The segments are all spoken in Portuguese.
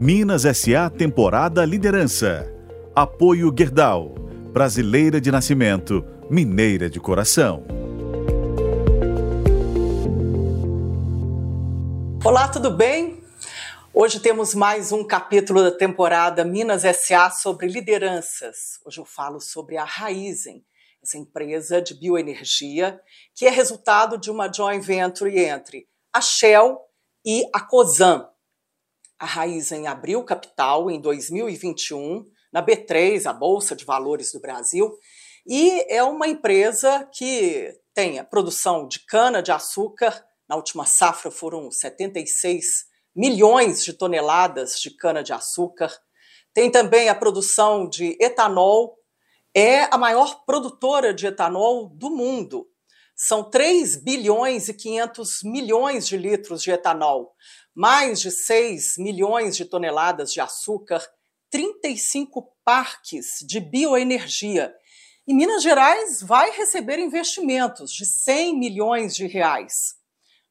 Minas SA Temporada Liderança. Apoio Gerdau. Brasileira de nascimento, mineira de coração. Olá, tudo bem? Hoje temos mais um capítulo da temporada Minas SA sobre lideranças. Hoje eu falo sobre a Raizen, essa empresa de bioenergia que é resultado de uma joint venture entre a Shell e a Cosan. A Raizen abriu capital em 2021 na B3, a Bolsa de Valores do Brasil, e é uma empresa que tem a produção de cana de açúcar. Na última safra foram 76 milhões de toneladas de cana de açúcar. Tem também a produção de etanol é a maior produtora de etanol do mundo. São 3 bilhões e 500 milhões de litros de etanol, mais de 6 milhões de toneladas de açúcar, 35 parques de bioenergia. E Minas Gerais vai receber investimentos de 100 milhões de reais.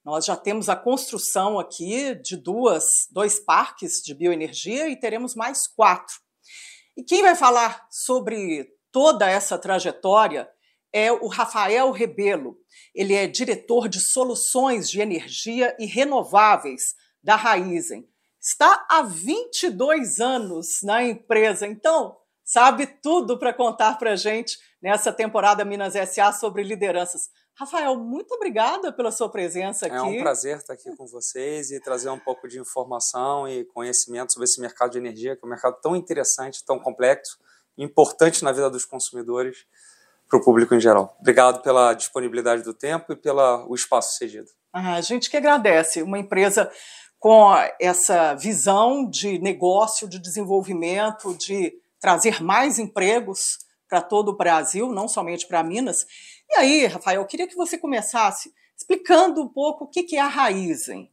Nós já temos a construção aqui de duas, dois parques de bioenergia e teremos mais quatro. E quem vai falar sobre toda essa trajetória é o Rafael Rebelo. Ele é diretor de soluções de energia e renováveis da Raizen. Está há 22 anos na empresa, então sabe tudo para contar para a gente nessa temporada Minas SA sobre lideranças. Rafael, muito obrigada pela sua presença aqui. É um prazer estar aqui com vocês e trazer um pouco de informação e conhecimento sobre esse mercado de energia, que é um mercado tão interessante, tão complexo importante na vida dos consumidores para o público em geral. Obrigado pela disponibilidade do tempo e pelo espaço cedido. Ah, a gente que agradece. Uma empresa com essa visão de negócio, de desenvolvimento, de trazer mais empregos para todo o Brasil, não somente para Minas. E aí, Rafael, eu queria que você começasse explicando um pouco o que é a Raizen.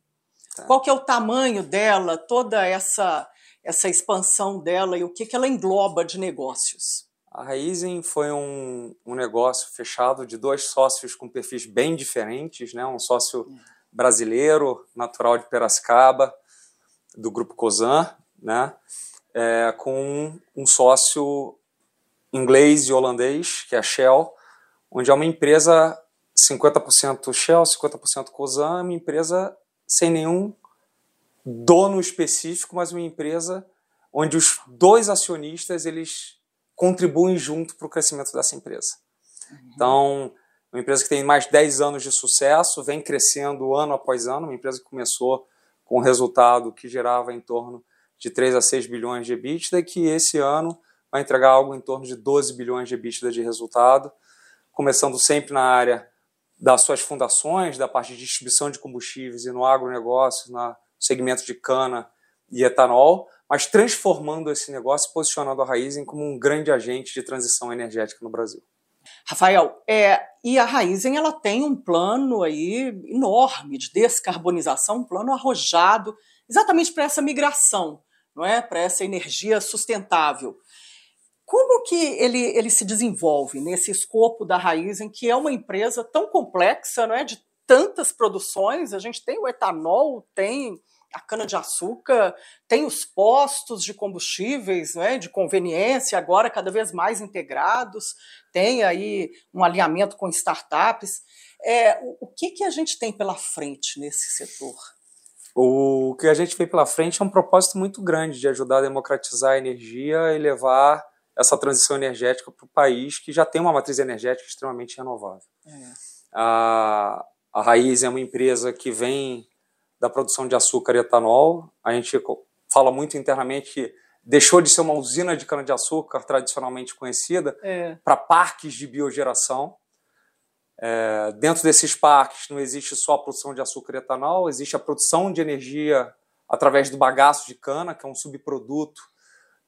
Tá. Qual que é o tamanho dela, toda essa essa expansão dela e o que, que ela engloba de negócios? A Raizen foi um, um negócio fechado de dois sócios com perfis bem diferentes, né? um sócio brasileiro, natural de Piracicaba, do grupo Cosan, né? É, com um sócio inglês e holandês, que é a Shell, onde é uma empresa 50% Shell, 50% Cosan, uma empresa sem nenhum dono específico, mas uma empresa onde os dois acionistas eles contribuem junto para o crescimento dessa empresa. Uhum. Então, uma empresa que tem mais de 10 anos de sucesso, vem crescendo ano após ano, uma empresa que começou com um resultado que gerava em torno de 3 a 6 bilhões de EBITDA e que esse ano vai entregar algo em torno de 12 bilhões de EBITDA de resultado, começando sempre na área das suas fundações, da parte de distribuição de combustíveis e no agronegócio, na segmento de cana e etanol, mas transformando esse negócio, posicionando a Raizen como um grande agente de transição energética no Brasil. Rafael, é, e a Raizen ela tem um plano aí enorme de descarbonização, um plano arrojado exatamente para essa migração, não é, para essa energia sustentável. Como que ele, ele se desenvolve nesse escopo da Raizen, que é uma empresa tão complexa, não é, de tantas produções? A gente tem o etanol, tem a cana-de-açúcar, tem os postos de combustíveis né, de conveniência, agora cada vez mais integrados, tem aí um alinhamento com startups. É, o, que, que a gente tem pela frente nesse setor? O que a gente vê pela frente é um propósito muito grande de ajudar a democratizar a energia e levar essa transição energética para o país que já tem uma matriz energética extremamente renovável. É. A, a Raiz é uma empresa que vem da produção de açúcar e etanol. A gente fala muito internamente que deixou de ser uma usina de cana-de-açúcar tradicionalmente conhecida é. para parques de biogeração. É, dentro desses parques não existe só a produção de açúcar e etanol, existe a produção de energia através do bagaço de cana, que é um subproduto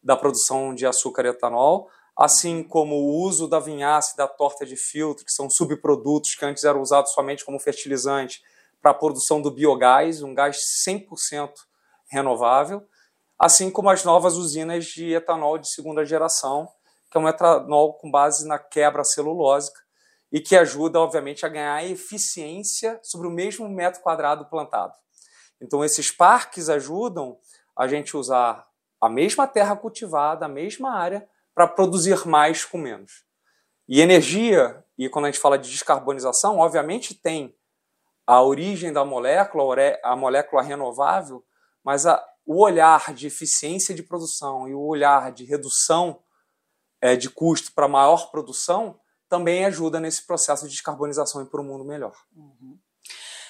da produção de açúcar e etanol, assim como o uso da vinhaça e da torta de filtro, que são subprodutos que antes eram usados somente como fertilizante para a produção do biogás, um gás 100% renovável, assim como as novas usinas de etanol de segunda geração, que é um etanol com base na quebra celulósica e que ajuda, obviamente, a ganhar eficiência sobre o mesmo metro quadrado plantado. Então, esses parques ajudam a gente usar a mesma terra cultivada, a mesma área, para produzir mais com menos. E energia, e quando a gente fala de descarbonização, obviamente tem a origem da molécula, a molécula renovável, mas a, o olhar de eficiência de produção e o olhar de redução é, de custo para maior produção também ajuda nesse processo de descarbonização e para um mundo melhor. Uhum.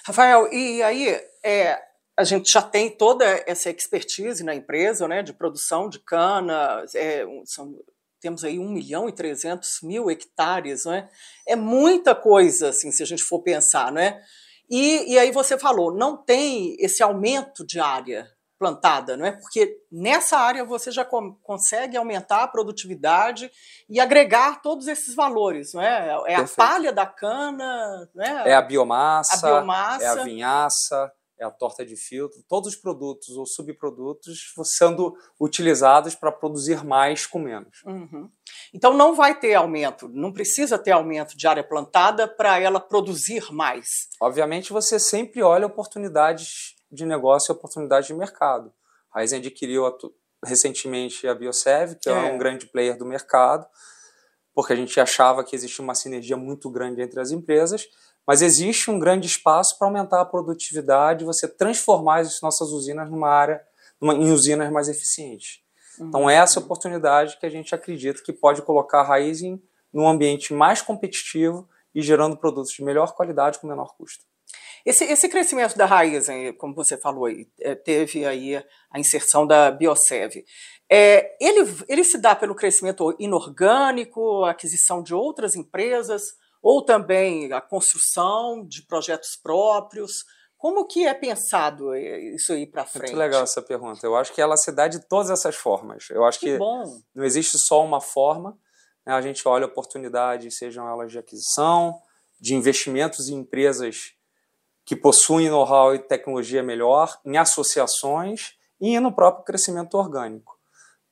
Rafael, e aí é, a gente já tem toda essa expertise na empresa, né, de produção de cana, é, são, temos aí 1 milhão e 300 mil hectares, não é? Muita coisa, assim, se a gente for pensar, não é? E, e aí você falou, não tem esse aumento de área plantada, não é? Porque nessa área você já consegue aumentar a produtividade e agregar todos esses valores, não é? É Perfeito. a palha da cana, não é? É a biomassa, a biomassa, é a vinhaça, é a torta de filtro, todos os produtos ou subprodutos sendo utilizados para produzir mais com menos. Uhum. Então não vai ter aumento, não precisa ter aumento de área plantada para ela produzir mais. Obviamente você sempre olha oportunidades de negócio e oportunidades de mercado. A Raizen adquiriu recentemente a Biosev, que é. é um grande player do mercado, porque a gente achava que existia uma sinergia muito grande entre as empresas mas existe um grande espaço para aumentar a produtividade, você transformar as nossas usinas numa área, numa, em usinas mais eficientes. Uhum. Então, essa é a oportunidade que a gente acredita que pode colocar a raiz em num ambiente mais competitivo e gerando produtos de melhor qualidade com menor custo. Esse, esse crescimento da raiz, como você falou, é, teve aí a inserção da Biosev. É, ele, ele se dá pelo crescimento inorgânico, aquisição de outras empresas, ou também a construção de projetos próprios. Como que é pensado isso aí para frente? Muito legal essa pergunta. Eu acho que ela se dá de todas essas formas. Eu acho que, que não existe só uma forma. Né? A gente olha oportunidades, sejam elas de aquisição, de investimentos em empresas que possuem know-how e tecnologia melhor, em associações e no próprio crescimento orgânico.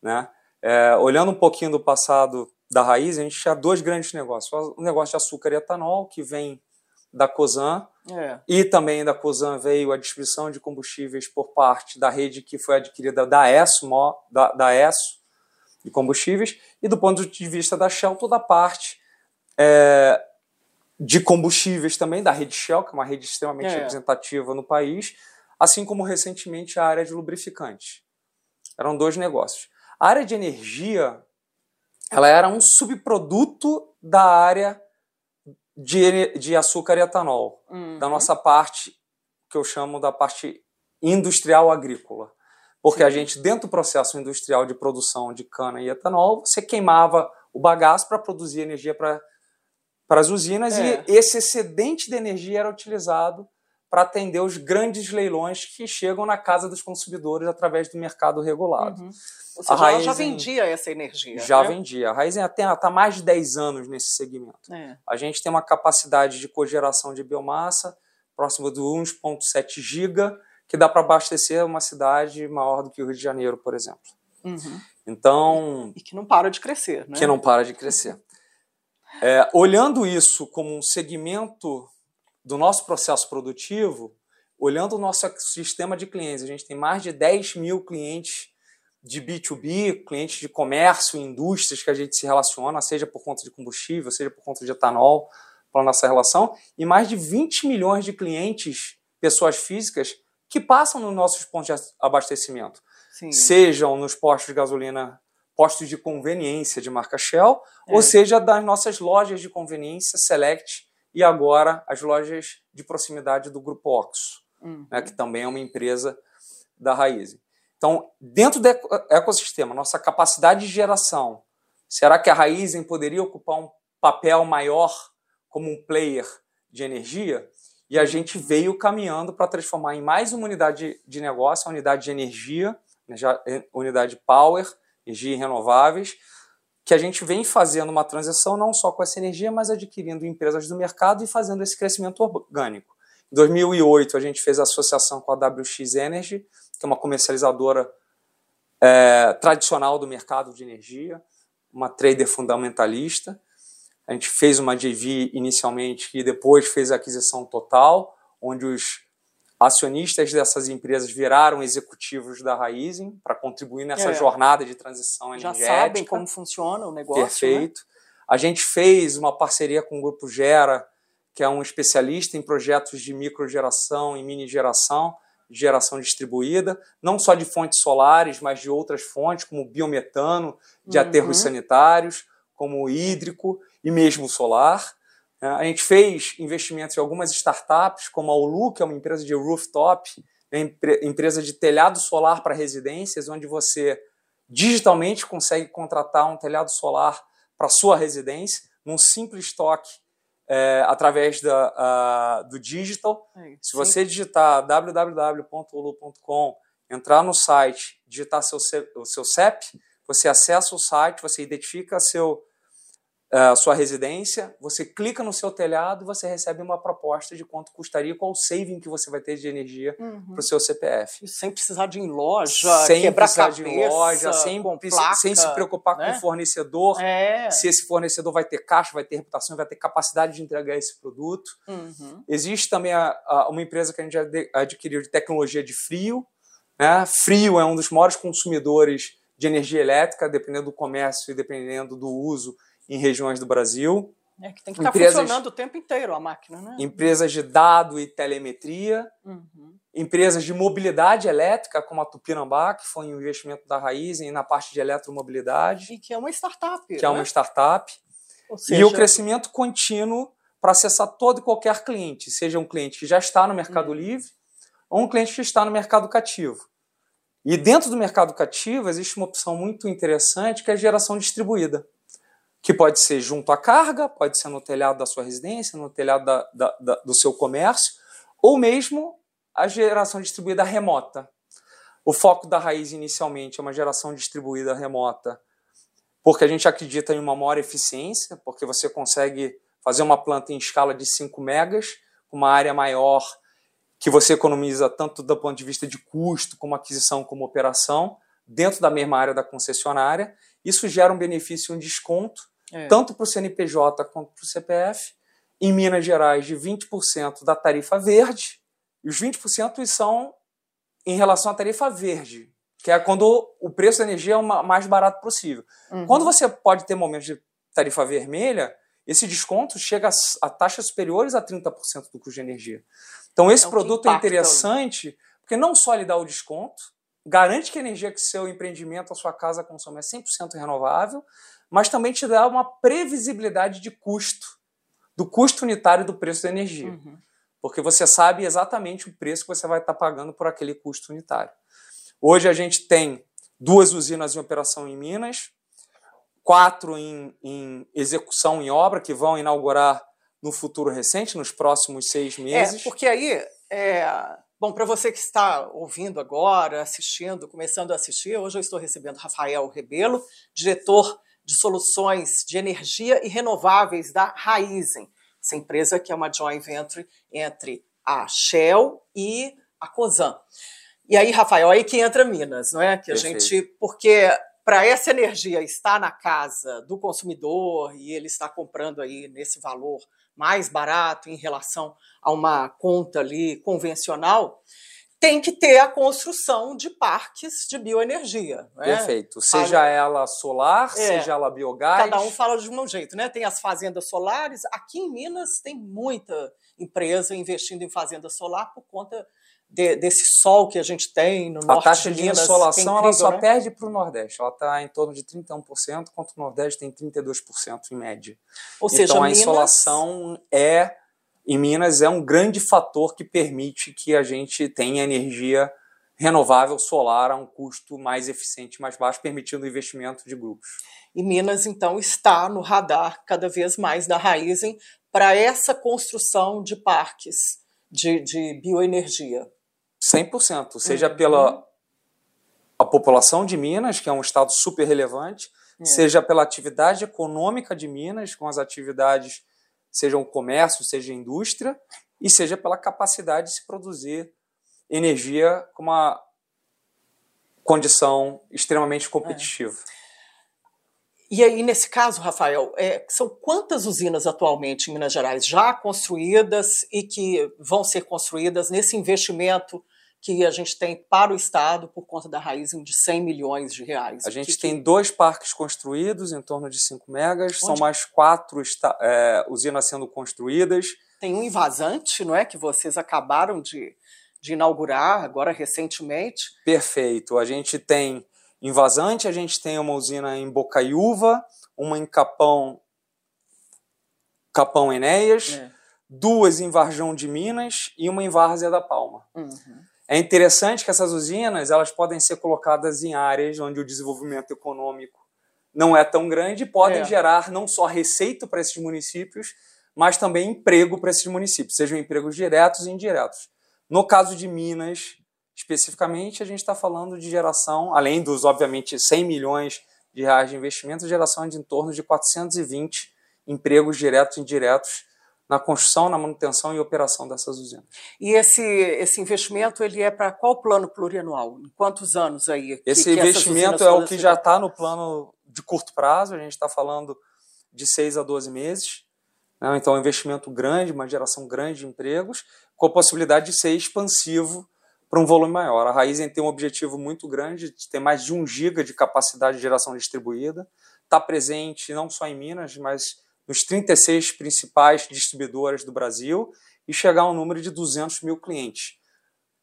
Né? É, olhando um pouquinho do passado da raiz, a gente tinha dois grandes negócios. O negócio de açúcar e etanol, que vem da COSAN, é. e também da COSAN veio a distribuição de combustíveis por parte da rede que foi adquirida da ESSO, da, da ESSO de combustíveis, e do ponto de vista da Shell, toda a parte é, de combustíveis também, da rede Shell, que é uma rede extremamente é. representativa no país, assim como recentemente a área de lubrificantes. Eram dois negócios. A área de energia ela era um subproduto da área de, de açúcar e etanol, uhum. da nossa parte, que eu chamo da parte industrial agrícola. Porque Sim. a gente, dentro do processo industrial de produção de cana e etanol, você queimava o bagaço para produzir energia para as usinas é. e esse excedente de energia era utilizado para atender os grandes leilões que chegam na casa dos consumidores através do mercado regulado. Uhum. Ou seja, a Raizen, já vendia essa energia. Já né? vendia. A Raizen está há mais de 10 anos nesse segmento. É. A gente tem uma capacidade de cogeração de biomassa próxima de 1,7 giga, que dá para abastecer uma cidade maior do que o Rio de Janeiro, por exemplo. Uhum. Então. E que não para de crescer, né? Que não para de crescer. É, olhando isso como um segmento do nosso processo produtivo, olhando o nosso sistema de clientes, a gente tem mais de 10 mil clientes de B2B, clientes de comércio, indústrias que a gente se relaciona, seja por conta de combustível, seja por conta de etanol, para a nossa relação, e mais de 20 milhões de clientes, pessoas físicas, que passam nos nossos pontos de abastecimento. Sim. Sejam nos postos de gasolina, postos de conveniência de marca Shell, é. ou seja, das nossas lojas de conveniência Select e agora as lojas de proximidade do Grupo Oxo, uhum. né, que também é uma empresa da Raiz. Então, dentro do ecossistema, nossa capacidade de geração, será que a Raizen poderia ocupar um papel maior como um player de energia? E a gente veio caminhando para transformar em mais uma unidade de negócio, a unidade de energia, né, unidade power, energia renováveis, que a gente vem fazendo uma transição não só com essa energia, mas adquirindo empresas do mercado e fazendo esse crescimento orgânico. Em 2008, a gente fez a associação com a WX Energy, que é uma comercializadora é, tradicional do mercado de energia, uma trader fundamentalista. A gente fez uma JV inicialmente e depois fez a aquisição total, onde os acionistas dessas empresas viraram executivos da Raizen para contribuir nessa é. jornada de transição energética. Já sabem como funciona o negócio. Né? Perfeito. Né? A gente fez uma parceria com o Grupo Gera, que é um especialista em projetos de microgeração e mini geração, geração distribuída, não só de fontes solares, mas de outras fontes, como biometano, de uhum. aterros sanitários, como hídrico e mesmo solar. É, a gente fez investimentos em algumas startups, como a Ulu, que é uma empresa de rooftop, é empresa de telhado solar para residências, onde você digitalmente consegue contratar um telhado solar para sua residência, num simples toque é, através da, do digital. É, Se você digitar www.ulu.com, entrar no site, digitar seu, o seu CEP, você acessa o site, você identifica seu a sua residência, você clica no seu telhado e você recebe uma proposta de quanto custaria, qual o saving que você vai ter de energia uhum. para o seu CPF. sem precisar de ir em loja, sem quebrar precisar cabeça, de ir em loja, sem, placa, sem se preocupar né? com o fornecedor, é. se esse fornecedor vai ter caixa, vai ter reputação, vai ter capacidade de entregar esse produto. Uhum. Existe também a, a, uma empresa que a gente adquiriu de tecnologia de frio. Né? Frio é um dos maiores consumidores de energia elétrica, dependendo do comércio e dependendo do uso em regiões do Brasil. É que tem que estar empresas, funcionando o tempo inteiro a máquina, né? Empresas de dado e telemetria, uhum. empresas de mobilidade elétrica, como a Tupinambá, que foi um investimento da Raizen na parte de eletromobilidade. E que é uma startup. Que é uma né? startup. Seja... E o crescimento contínuo para acessar todo e qualquer cliente, seja um cliente que já está no Mercado uhum. Livre ou um cliente que está no mercado cativo. E dentro do mercado cativo existe uma opção muito interessante que é a geração distribuída que pode ser junto à carga, pode ser no telhado da sua residência, no telhado da, da, da, do seu comércio, ou mesmo a geração distribuída remota. O foco da raiz inicialmente é uma geração distribuída remota, porque a gente acredita em uma maior eficiência, porque você consegue fazer uma planta em escala de 5 megas, uma área maior, que você economiza tanto do ponto de vista de custo, como aquisição, como operação, dentro da mesma área da concessionária. Isso gera um benefício, um desconto, é. tanto para o CNPJ quanto para o CPF. Em Minas Gerais, de 20% da tarifa verde, e os 20% são em relação à tarifa verde, que é quando o preço da energia é o mais barato possível. Uhum. Quando você pode ter momentos de tarifa vermelha, esse desconto chega a, taxas superiores a 30% do custo de energia. Então, esse é produto é interessante porque não só lhe dá o desconto, garante que a energia que seu empreendimento, a sua casa consome é 100% renovável, mas também te dá uma previsibilidade de custo, do custo unitário do preço da energia. Uhum. Porque você sabe exatamente o preço que você vai estar pagando por aquele custo unitário. Hoje a gente tem duas usinas em operação em Minas, quatro em, em execução em obra, que vão inaugurar no futuro recente, nos próximos seis é, meses. É, porque aí, é, bom, para você que está ouvindo agora, assistindo, começando a assistir, hoje eu estou recebendo Rafael Rebelo, diretor de soluções de energia e renováveis da Raizen, essa empresa que é uma joint venture entre a Shell e a Cosan. E aí, Rafael, aí que entra Minas, não é? Que a Perfeito. gente, porque para essa energia estar na casa do consumidor e ele está comprando aí nesse valor mais barato em relação a uma conta ali convencional, tem que ter a construção de parques de bioenergia. Né? Perfeito. Seja ela solar, é. seja ela biogás. Cada um fala de um jeito, né? Tem as fazendas solares. Aqui em Minas tem muita empresa investindo em fazenda solar por conta de, desse sol que a gente tem no a norte taxa de, de Minas, insolação é incrível, ela só né? perde para o Nordeste. Ela está em torno de 31%, enquanto o Nordeste tem 32% em média. Ou seja, então a Minas... insolação é em Minas é um grande fator que permite que a gente tenha energia renovável solar a um custo mais eficiente, mais baixo, permitindo o investimento de grupos. E Minas, então, está no radar cada vez mais da Raizen para essa construção de parques de, de bioenergia. 100%, seja uhum. pela a população de Minas, que é um estado super relevante, é. seja pela atividade econômica de Minas, com as atividades seja o comércio, seja a indústria, e seja pela capacidade de se produzir energia com uma condição extremamente competitiva. É. E aí, nesse caso, Rafael, é, são quantas usinas atualmente em Minas Gerais já construídas e que vão ser construídas nesse investimento que a gente tem para o Estado por conta da raiz de 100 milhões de reais? A gente que, tem dois parques construídos, em torno de 5 megas, Onde? são mais quatro é, usinas sendo construídas. Tem um invasante, não é? Que vocês acabaram de, de inaugurar agora recentemente. Perfeito. A gente tem em Vazante, a gente tem uma usina em Bocaiúva, uma em Capão, Capão Enéas, é. duas em Varjão de Minas e uma em Várzea da Palma. Uhum. É interessante que essas usinas elas podem ser colocadas em áreas onde o desenvolvimento econômico não é tão grande e podem é. gerar não só receita para esses municípios, mas também emprego para esses municípios, sejam empregos diretos e indiretos. No caso de Minas, Especificamente, a gente está falando de geração, além dos, obviamente, 100 milhões de reais de investimento, geração de em torno de 420 empregos diretos e indiretos na construção, na manutenção e operação dessas usinas. E esse, esse investimento ele é para qual plano plurianual? Em quantos anos aí? Esse que, investimento que é o que já está no plano de curto prazo, a gente está falando de 6 a 12 meses. Né? Então, é um investimento grande, uma geração grande de empregos, com a possibilidade de ser expansivo para um volume maior. A Raizen tem um objetivo muito grande de ter mais de 1 giga de capacidade de geração distribuída, está presente não só em Minas, mas nos 36 principais distribuidoras do Brasil e chegar a um número de 200 mil clientes.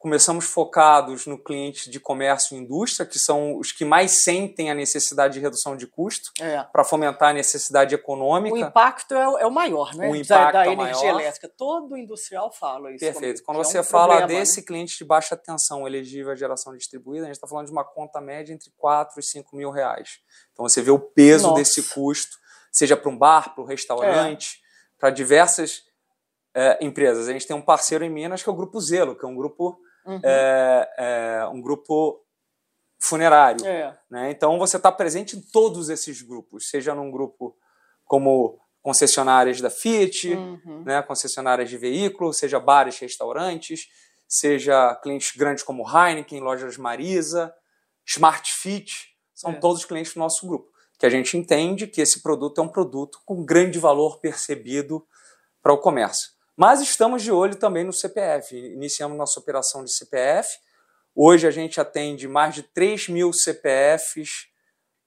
Começamos focados no cliente de comércio e indústria, que são os que mais sentem a necessidade de redução de custo, é. para fomentar a necessidade econômica. O impacto é, é o maior, né? O impacto da, da é energia maior. elétrica. Todo industrial fala isso. Perfeito. Quando você é um fala problema, desse né? cliente de baixa tensão elegível à geração distribuída, a gente está falando de uma conta média entre 4 e 5 mil reais. Então você vê o peso Nossa. desse custo, seja para um bar, para um restaurante, é. para diversas é, empresas. A gente tem um parceiro em Minas que é o Grupo Zelo, que é um grupo uhum. é, é, um grupo funerário. É. Né? Então você está presente em todos esses grupos, seja num grupo como concessionárias da Fiat, uhum. né, concessionárias de veículos, seja bares, restaurantes, seja clientes grandes como Heineken, lojas Marisa, Smart Fit, são é. todos clientes do nosso grupo. Que a gente entende que esse produto é um produto com grande valor percebido para o comércio. Mas estamos de olho também no CPF. Iniciamos nossa operação de CPF. Hoje a gente atende mais de 3 mil CPFs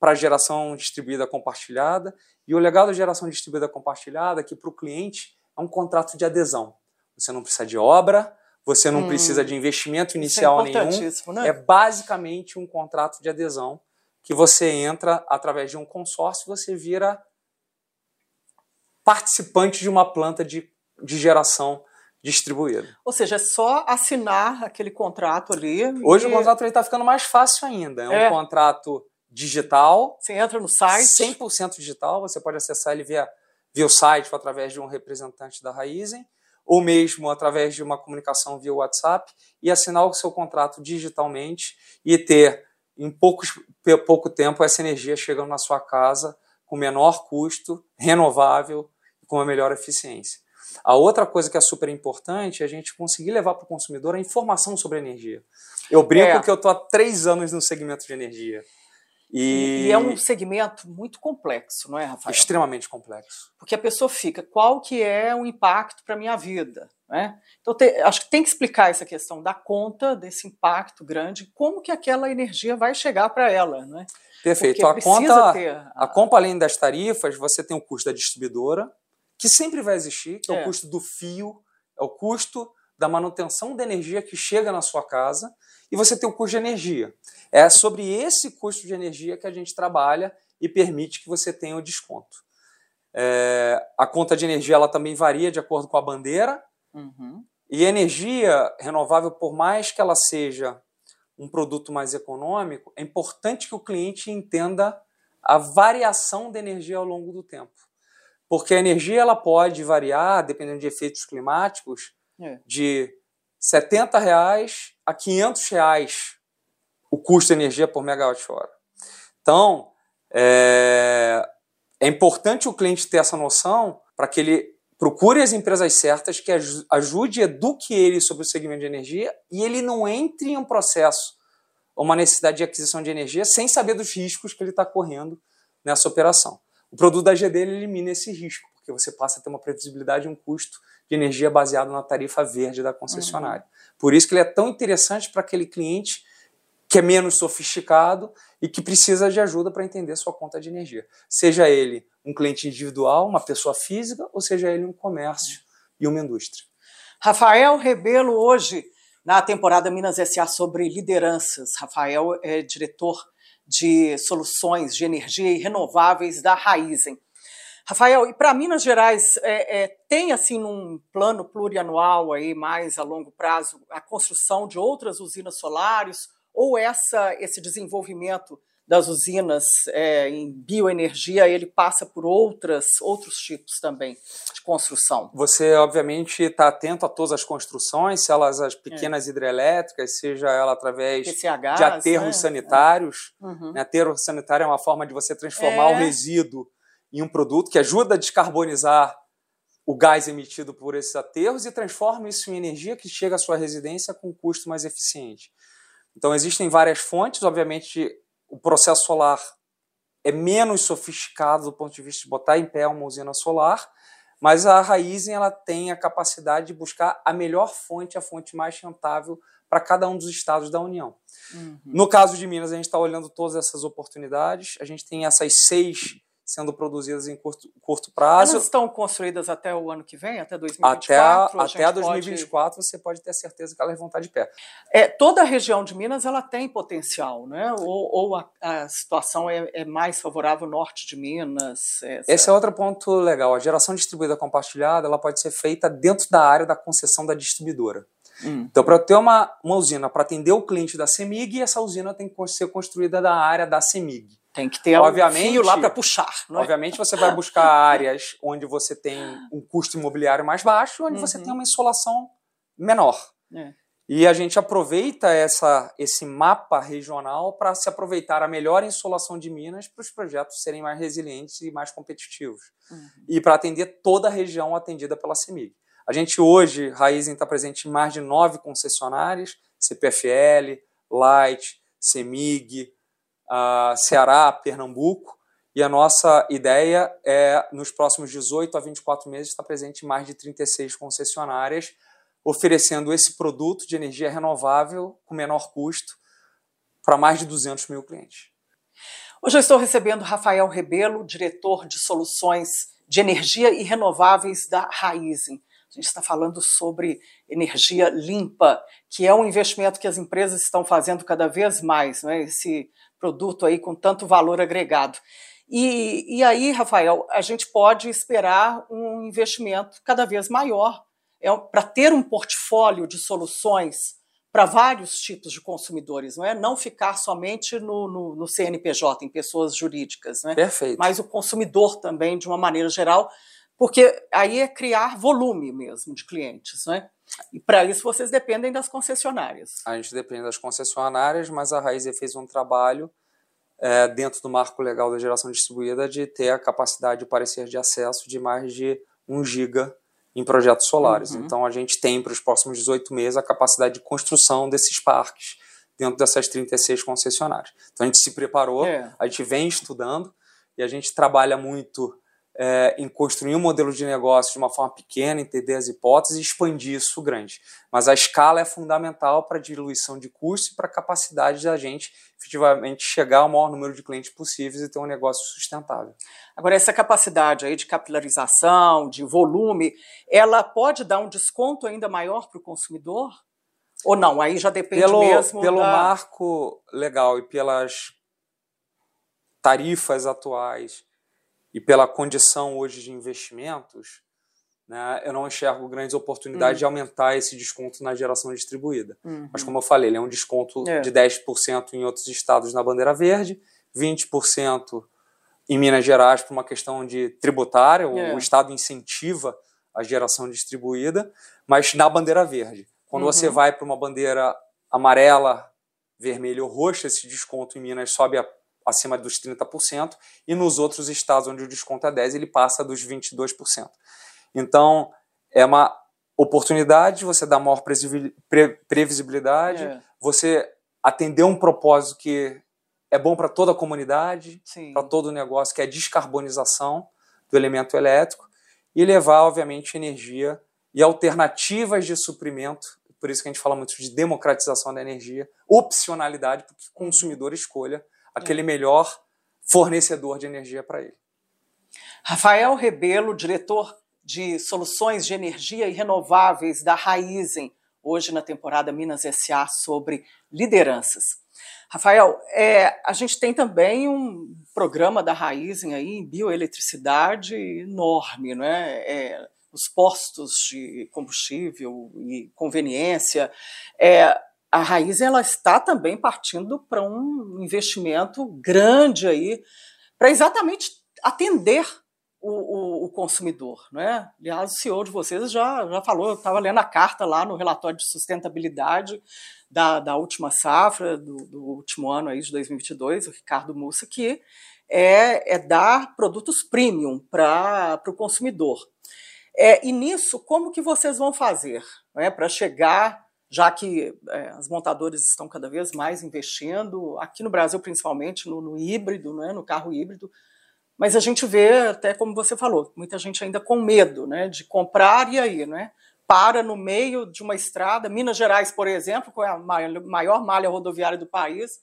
para geração distribuída compartilhada. E o legal da geração distribuída compartilhada é que para o cliente é um contrato de adesão. Você não precisa de obra, você não hum, precisa de investimento é inicial é nenhum. Né? É basicamente um contrato de adesão que você entra através de um consórcio, você vira participante de uma planta de de geração distribuída. Ou seja, é só assinar aquele contrato ali. Hoje e... o contrato está ficando mais fácil ainda. É, é, um contrato digital. Você entra no site. 100% digital. Você pode acessar ele via, via o site ou através de um representante da Raizen, ou mesmo através de uma comunicação via WhatsApp e assinar o seu contrato digitalmente e ter em poucos, pouco tempo essa energia chegando na sua casa com menor custo, renovável e com uma melhor eficiência. A outra coisa que é super importante é a gente conseguir levar para o consumidor a informação sobre a energia. Eu brinco é. que eu estou há três anos no segmento de energia. E... e... é um segmento muito complexo, não é, Rafael? Extremamente complexo. Porque a pessoa fica, qual que é o impacto para a minha vida? Né? Então, te, acho que tem que explicar essa questão da conta, desse impacto grande, como que aquela energia vai chegar para ela. Né? Perfeito. a conta, ter... a conta, além das tarifas, você tem o custo da distribuidora, que sempre vai existir, que é, é o custo do fio, é o custo da manutenção da energia que chega na sua casa, e você tem o custo de energia. É sobre esse custo de energia que a gente trabalha e permite que você tenha o desconto. É, a conta de energia ela também varia de acordo com a bandeira. Uhum. E energia renovável, por mais que ela seja um produto mais econômico, é importante que o cliente entenda a variação da energia ao longo do tempo porque a energia ela pode variar, dependendo de efeitos climáticos, é. de 70 reais a 500 reais o custo de energia por megawatt-hora. Então, é, é importante o cliente ter essa noção para que ele procure as empresas certas que ajude, eduque ele sobre o segmento de energia e ele não entre em um processo ou uma necessidade de aquisição de energia sem saber dos riscos que ele está correndo nessa operação. O produto da GD elimina esse risco, porque você passa a ter uma previsibilidade e um custo de energia baseado na tarifa verde da concessionária. Uhum. Por isso que ele é tão interessante para aquele cliente que é menos sofisticado e que precisa de ajuda para entender sua conta de energia. Seja ele um cliente individual, uma pessoa física, ou seja ele um comércio e uma indústria. Rafael Rebelo, hoje, na temporada Minas SA sobre lideranças. Rafael é diretor de soluções de energia e renováveis da Raizen. Rafael, e para Minas Gerais, é, é, tem assim num plano plurianual aí mais a longo prazo a construção de outras usinas solares ou essa esse desenvolvimento das usinas é, em bioenergia ele passa por outras outros tipos também de construção? Você obviamente está atento a todas as construções, se elas as pequenas é. hidrelétricas, seja ela através PCHs, de aterros né? sanitários. Uhum. Né, aterro sanitário é uma forma de você transformar o é. resíduo em um produto que ajuda a descarbonizar o gás emitido por esses aterros e transforma isso em energia que chega à sua residência com um custo mais eficiente. Então existem várias fontes, obviamente o processo solar é menos sofisticado do ponto de vista de botar em pé uma usina solar, mas a Raizen ela tem a capacidade de buscar a melhor fonte, a fonte mais rentável para cada um dos estados da União. Uhum. No caso de Minas, a gente está olhando todas essas oportunidades. A gente tem essas seis sendo produzidas em curto, curto prazo. Elas estão construídas até o ano que vem, até 2024? Até, até 2024 pode... você pode ter certeza que elas vão estar de pé. É, toda a região de Minas ela tem potencial, né? ou, ou a, a, situação é, é, mais favorável no norte de Minas? Essa... Esse é outro ponto legal. A geração distribuída compartilhada ela pode ser feita dentro da área da concessão da distribuidora. Hum. Então, para ter uma, uma usina para atender o cliente da CEMIG, essa usina tem que ser construída da área da CEMIG. Tem que ter obviamente, um fio lá para puxar. É? Obviamente você vai buscar áreas onde você tem um custo imobiliário mais baixo, onde uhum. você tem uma insolação menor. É. E a gente aproveita essa, esse mapa regional para se aproveitar a melhor insolação de Minas para os projetos serem mais resilientes e mais competitivos. Uhum. E para atender toda a região atendida pela CEMIG. A gente hoje, Raizen está presente em mais de nove concessionárias, CPFL, Light, CEMIG, Ceará, Pernambuco, e a nossa ideia é, nos próximos 18 a 24 meses, estar presente em mais de 36 concessionárias, oferecendo esse produto de energia renovável com menor custo para mais de 200 mil clientes. Hoje eu estou recebendo Rafael Rebelo, diretor de soluções de energia e renováveis da Raizen. A gente está falando sobre energia limpa, que é um investimento que as empresas estão fazendo cada vez mais, não é? Esse produto aí com tanto valor agregado. E, e aí, Rafael, a gente pode esperar um investimento cada vez maior é, para ter um portfólio de soluções para vários tipos de consumidores, não é? Não ficar somente no, no, no CNPJ, em pessoas jurídicas, não é? Perfeito. Mas o consumidor também, de uma maneira geral, porque aí é criar volume mesmo de clientes, não é? E para isso vocês dependem das concessionárias. A gente depende das concessionárias, mas a Raiz fez um trabalho é, dentro do marco legal da geração distribuída de ter a capacidade de parecer de acesso de mais de 1 giga em projetos solares. Uhum. Então a gente tem para os próximos 18 meses a capacidade de construção desses parques dentro dessas 36 concessionárias. Então a gente se preparou, é. a gente vem estudando e a gente trabalha muito é, em construir um modelo de negócio de uma forma pequena, entender as hipóteses e expandir isso grande. Mas a escala é fundamental para a diluição de custo e para a capacidade da gente efetivamente chegar ao maior número de clientes possíveis e ter um negócio sustentável. Agora, essa capacidade aí de capilarização, de volume, ela pode dar um desconto ainda maior para o consumidor? Ou não? Aí já depende pelo, mesmo Pelo da... marco legal e pelas tarifas atuais e pela condição hoje de investimentos, né, eu não enxergo grandes oportunidades uhum. de aumentar esse desconto na geração distribuída. Uhum. Mas, como eu falei, ele é um desconto é. de 10% em outros estados na bandeira verde, 20% em Minas Gerais por uma questão de tributária, é. o Estado incentiva a geração distribuída, mas na bandeira verde. Quando uhum. você vai para uma bandeira amarela, vermelha ou roxa, esse desconto em Minas sobe a acima dos 30%, e nos outros estados onde o desconto é 10%, ele passa dos 22%. Então, é uma oportunidade, você dá maior previsibilidade, é. você atender um propósito que é bom para toda a comunidade, para todo o negócio, que é a descarbonização do elemento elétrico, e levar, obviamente, energia e alternativas de suprimento. Por isso que a gente fala muito de democratização da energia, opcionalidade, para que o consumidor escolha aquele é. melhor fornecedor de energia para ele. Rafael Rebelo, diretor de soluções de energia e renováveis da Raizen, hoje na temporada Minas SA sobre lideranças. Rafael, é, a gente tem também um programa da Raizen aí em bioeletricidade enorme, né? É, os postos de combustível e conveniência. É, a Raizen ela está também partindo para um investimento grande aí para exatamente atender o, o, o, consumidor. Né? Aliás, o CEO de vocês já, já falou, eu estava lendo a carta lá no relatório de sustentabilidade da, da última safra, do, do último ano aí de 2022, o Ricardo Mussa, que é, é dar produtos premium para o consumidor. É, e nisso, como que vocês vão fazer né, para chegar, já que é, as montadoras estão cada vez mais investindo, aqui no Brasil principalmente, no, no híbrido, né, no carro híbrido, mas a gente vê, até como você falou, muita gente ainda com medo né, de comprar e aí, né? Para no meio de uma estrada, Minas Gerais, por exemplo, com a maior malha rodoviária do país.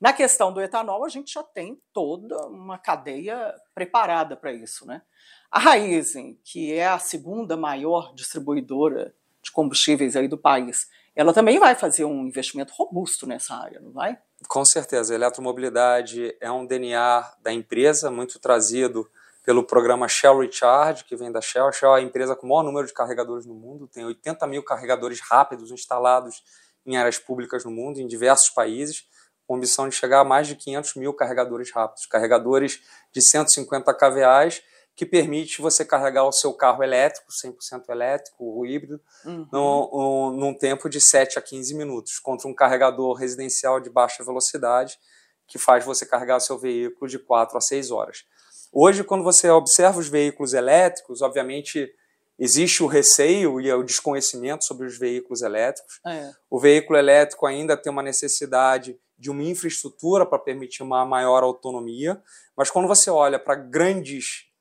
Na questão do etanol, a gente já tem toda uma cadeia preparada para isso. Né? A Raizen, que é a segunda maior distribuidora de combustíveis aí do país, ela também vai fazer um investimento robusto nessa área, não vai? Com certeza. A eletromobilidade é um DNA da empresa, muito trazido pelo programa Shell Recharge, que vem da Shell. A Shell é a empresa com o maior número de carregadores no mundo, tem 80 mil carregadores rápidos instalados em áreas públicas no mundo, em diversos países, com ambição de chegar a mais de 500 mil carregadores rápidos, carregadores de 150 kVA que permite você carregar o seu carro elétrico, 100% elétrico, o híbrido, uhum. no, num tempo de 7 a 15 minutos, contra um carregador residencial de baixa velocidade, que faz você carregar o seu veículo de 4 a 6 horas. Hoje, quando você observa os veículos elétricos, obviamente existe o receio e o desconhecimento sobre os veículos elétricos. É. O veículo elétrico ainda tem uma necessidade de uma infraestrutura para permitir uma maior autonomia, mas quando você olha para grandes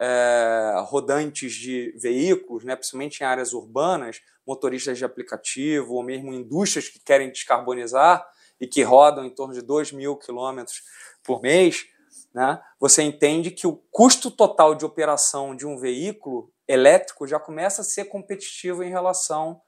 é, rodantes de veículos, né, principalmente em áreas urbanas, motoristas de aplicativo ou mesmo indústrias que querem descarbonizar e que rodam em torno de 2 mil quilômetros por mês, né, você entende que o custo total de operação de um veículo elétrico já começa a ser competitivo em relação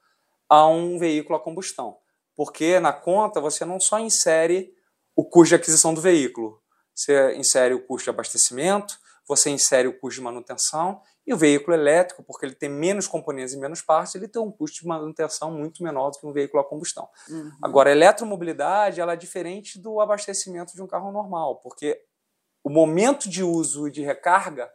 a um veículo a combustão. Porque na conta você não só insere o custo de aquisição do veículo, você insere o custo de abastecimento, você insere o custo de manutenção e o veículo elétrico, porque ele tem menos componentes e menos partes, ele tem um custo de manutenção muito menor do que um veículo a combustão. Uhum. Agora, a eletromobilidade ela é diferente do abastecimento de um carro normal, porque o momento de uso e de recarga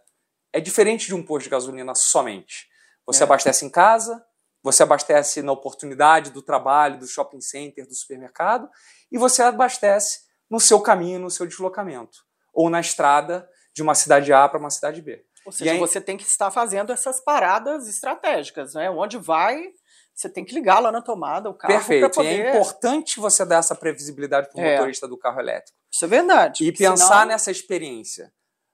é diferente de um posto de gasolina somente. Você é. abastece em casa, você abastece na oportunidade do trabalho, do shopping center, do supermercado, e você abastece no seu caminho, no seu deslocamento, ou na estrada de uma cidade A para uma cidade B. Ou seja, aí... você tem que estar fazendo essas paradas estratégicas, né? Onde vai, você tem que ligar lá na tomada o carro. Perfeito. Poder... E é importante você dar essa previsibilidade para o é. motorista do carro elétrico. Isso é verdade. E pensar senão... nessa experiência.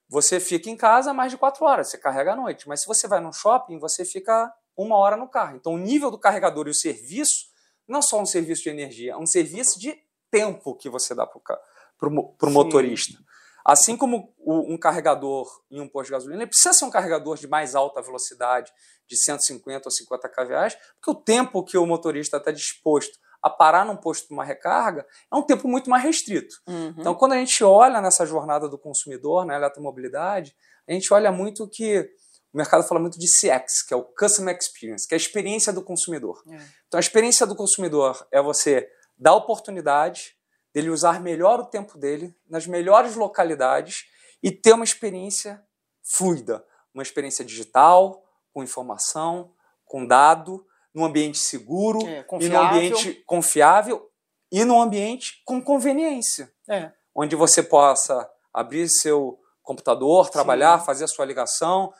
Você fica em casa mais de quatro horas, você carrega à noite. Mas se você vai no shopping, você fica uma hora no carro. Então, o nível do carregador e o serviço não é só um serviço de energia, é um serviço de tempo que você dá para o motorista. Assim como um carregador em um posto de gasolina, ele precisa ser um carregador de mais alta velocidade, de 150 ou 50 kVA, porque o tempo que o motorista está disposto a parar num posto de uma recarga é um tempo muito mais restrito. Uhum. Então, quando a gente olha nessa jornada do consumidor, na eletromobilidade, a gente olha muito que o mercado fala muito de CX, que é o Customer Experience, que é a experiência do consumidor. É. Então, a experiência do consumidor é você dar oportunidade dele usar melhor o tempo dele nas melhores localidades e ter uma experiência fluida, uma experiência digital, com informação, com dado, num ambiente seguro, é, e num ambiente confiável e num ambiente com conveniência, é. onde você possa abrir seu computador, trabalhar, Sim. fazer a sua ligação,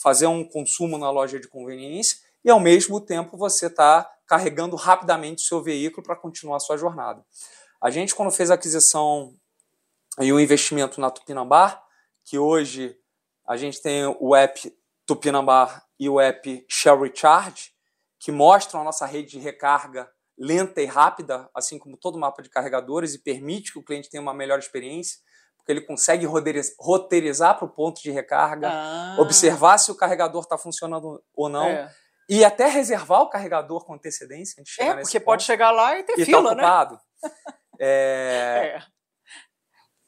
fazer um consumo na loja de conveniência e ao mesmo tempo você está carregando rapidamente o seu veículo para continuar a sua jornada. A gente, quando fez a aquisição e o investimento na Tupinambá, que hoje a gente tem o app Tupinambá e o app Shell Recharge, que mostram a nossa rede de recarga lenta e rápida, assim como todo mapa de carregadores, e permite que o cliente tenha uma melhor experiência, porque ele consegue roteirizar para o ponto de recarga, ah. observar se o carregador está funcionando ou não. É. E até reservar o carregador com antecedência. Antes de chegar é, porque pode chegar lá e ter e tá fila, tá ocupado. né? É... é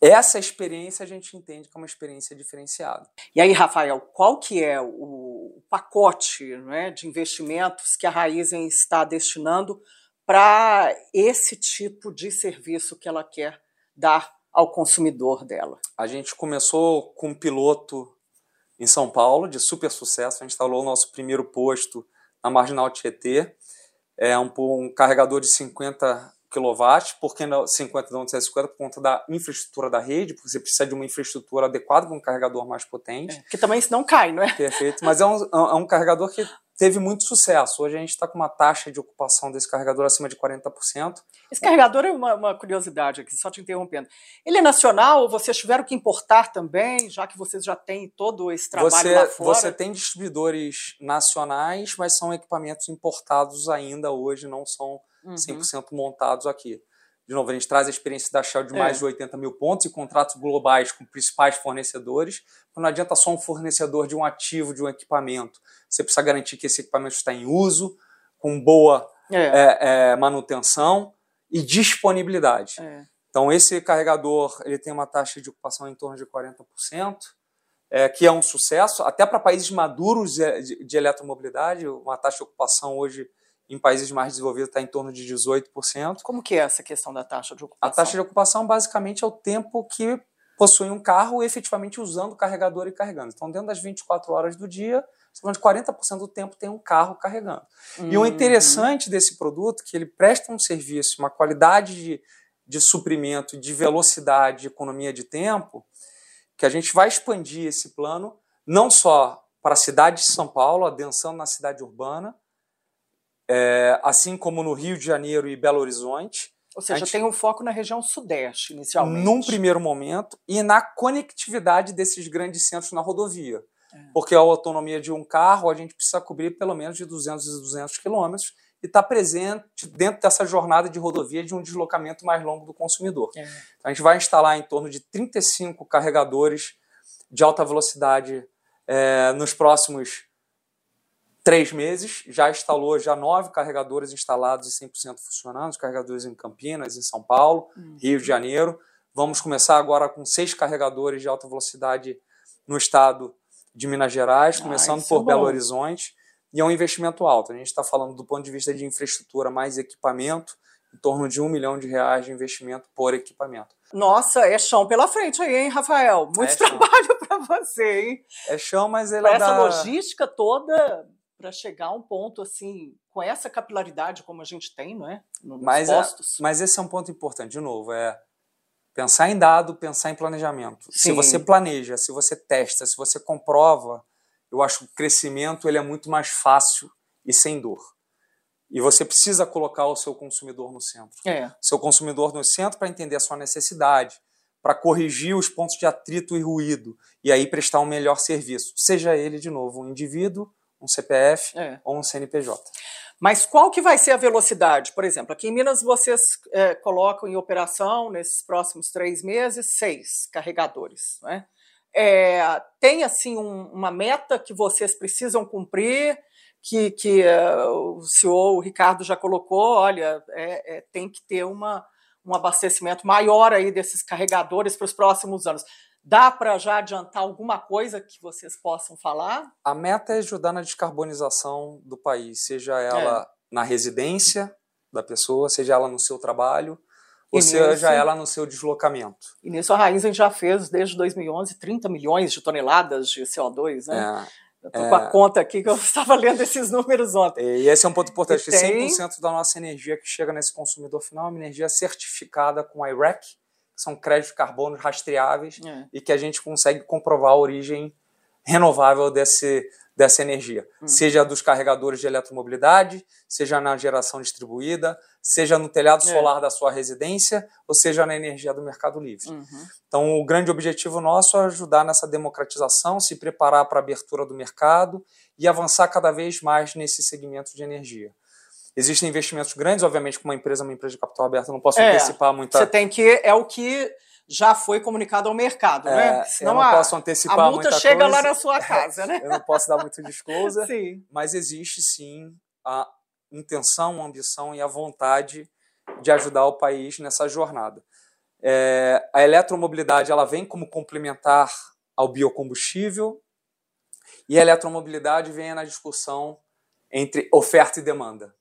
essa experiência a gente entende é uma experiência diferenciada. E aí, Rafael, qual que é o pacote né, de investimentos que a Raizen está destinando para esse tipo de serviço que ela quer dar ao consumidor dela? A gente começou com um piloto em São Paulo de super sucesso. A gente instalou o nosso primeiro posto na Marginal Tietê. É um, um carregador de 50 kW, por que não 50 não 50 por conta da infraestrutura da rede, porque você precisa de uma infraestrutura adequada para um carregador mais potente. É, que também se não cai, não é? Perfeito, mas é um, é um carregador que teve muito sucesso. Hoje a gente está com uma taxa de ocupação desse carregador acima de 40%. Esse carregador é uma, uma, curiosidade aqui, só te interrompendo. Ele é nacional ou vocês tiveram que importar também, já que vocês já têm todo esse trabalho você, lá fora? Você tem distribuidores nacionais, mas são equipamentos importados ainda hoje, não são 100% uhum. montados aqui. De novo, a gente traz a experiência da Shell de mais é. de 80 mil pontos e contratos globais com principais fornecedores. Não adianta só um fornecedor de um ativo, de um equipamento. Você precisa garantir que esse equipamento está em uso, com boa é. É, é manutenção e disponibilidade. É. Então, esse carregador ele tem uma taxa de ocupação em torno de 40%, é, que é um sucesso, até para países maduros de, de, de eletromobilidade, uma taxa de ocupação hoje em países mais desenvolvidos está em torno de 18%. Como que é essa questão da taxa de ocupação? A taxa de ocupação basicamente é o tempo que possui um carro efetivamente usando o carregador e carregando. Então, dentro das 24 horas do dia, de 40% do tempo tem um carro carregando. Uhum. E o uhum. interessante desse produto é que ele presta um serviço, uma qualidade de, de suprimento, de velocidade, de economia de tempo, que a gente vai expandir esse plano não só para a cidade de São Paulo, adensando na cidade urbana, é, assim como no Rio de Janeiro e Belo Horizonte. Ou seja, gente, tem um foco na região sudeste, inicialmente. Num primeiro momento, e na conectividade desses grandes centros na rodovia. É. Porque a autonomia de um carro, a gente precisa cobrir pelo menos de 200 e 200 quilômetros e estar tá presente dentro dessa jornada de rodovia de um deslocamento mais longo do consumidor. É. A gente vai instalar em torno de 35 carregadores de alta velocidade é, nos próximos três meses, já instalou já nove carregadores instalados e 100% funcionando, os carregadores em Campinas, em São Paulo, uhum. Rio de Janeiro. Vamos começar agora com seis carregadores de alta velocidade no estado de Minas Gerais, começando ah, por é Belo Horizonte. E é um investimento alto. A gente está falando do ponto de vista de infraestrutura mais equipamento, em torno de um milhão de reais de investimento por equipamento. Nossa, é chão pela frente aí, hein, Rafael? Muito é trabalho para você, hein? É chão, mas ele é essa da... logística toda para chegar a um ponto assim, com essa capilaridade como a gente tem, não é? Nos mas, é, postos. É, mas esse é um ponto importante, de novo, é pensar em dado, pensar em planejamento. Sim. Se você planeja, se você testa, se você comprova, eu acho que o crescimento ele é muito mais fácil e sem dor. E você precisa colocar o seu consumidor no centro. É. Seu consumidor no centro para entender a sua necessidade, para corrigir os pontos de atrito e ruído e aí prestar um melhor serviço. Seja ele, de novo, um indivíduo um CPF é. ou um CNPJ. Mas qual que vai ser a velocidade? Por exemplo, aqui em Minas vocês é, colocam em operação, nesses próximos três meses, seis carregadores. Né? É, tem assim um, uma meta que vocês precisam cumprir, que, que uh, o senhor, o Ricardo já colocou, olha, é, é, tem que ter uma, um abastecimento maior aí desses carregadores para os próximos anos. Dá para já adiantar alguma coisa que vocês possam falar? A meta é ajudar na descarbonização do país, seja ela é. na residência da pessoa, seja ela no seu trabalho, ou seja ela no seu deslocamento. E nisso a Raizen já fez, desde 2011, 30 milhões de toneladas de CO2, né? É. Eu estou é... com a conta aqui que eu estava lendo esses números ontem. E esse é um ponto importante, que tem... 100% da nossa energia que chega nesse consumidor final é uma energia certificada com a IREC, são créditos de carbono rastreáveis é. e que a gente consegue comprovar a origem renovável desse, dessa energia, hum. seja dos carregadores de eletromobilidade, seja na geração distribuída, seja no telhado é. solar da sua residência, ou seja na energia do mercado livre. Uhum. Então, o grande objetivo nosso é ajudar nessa democratização, se preparar para a abertura do mercado e avançar cada vez mais nesse segmento de energia. Existem investimentos grandes, obviamente, como uma empresa, uma empresa de capital aberto, não posso é, antecipar muita. Você tem que é o que já foi comunicado ao mercado, é, né? Senão eu não a, posso antecipar a multa chega coisa. lá na sua casa, né? eu não posso dar muito disclosure, sim. mas existe sim a intenção, a ambição e a vontade de ajudar o país nessa jornada. É, a eletromobilidade ela vem como complementar ao biocombustível e a eletromobilidade vem na discussão entre oferta e demanda.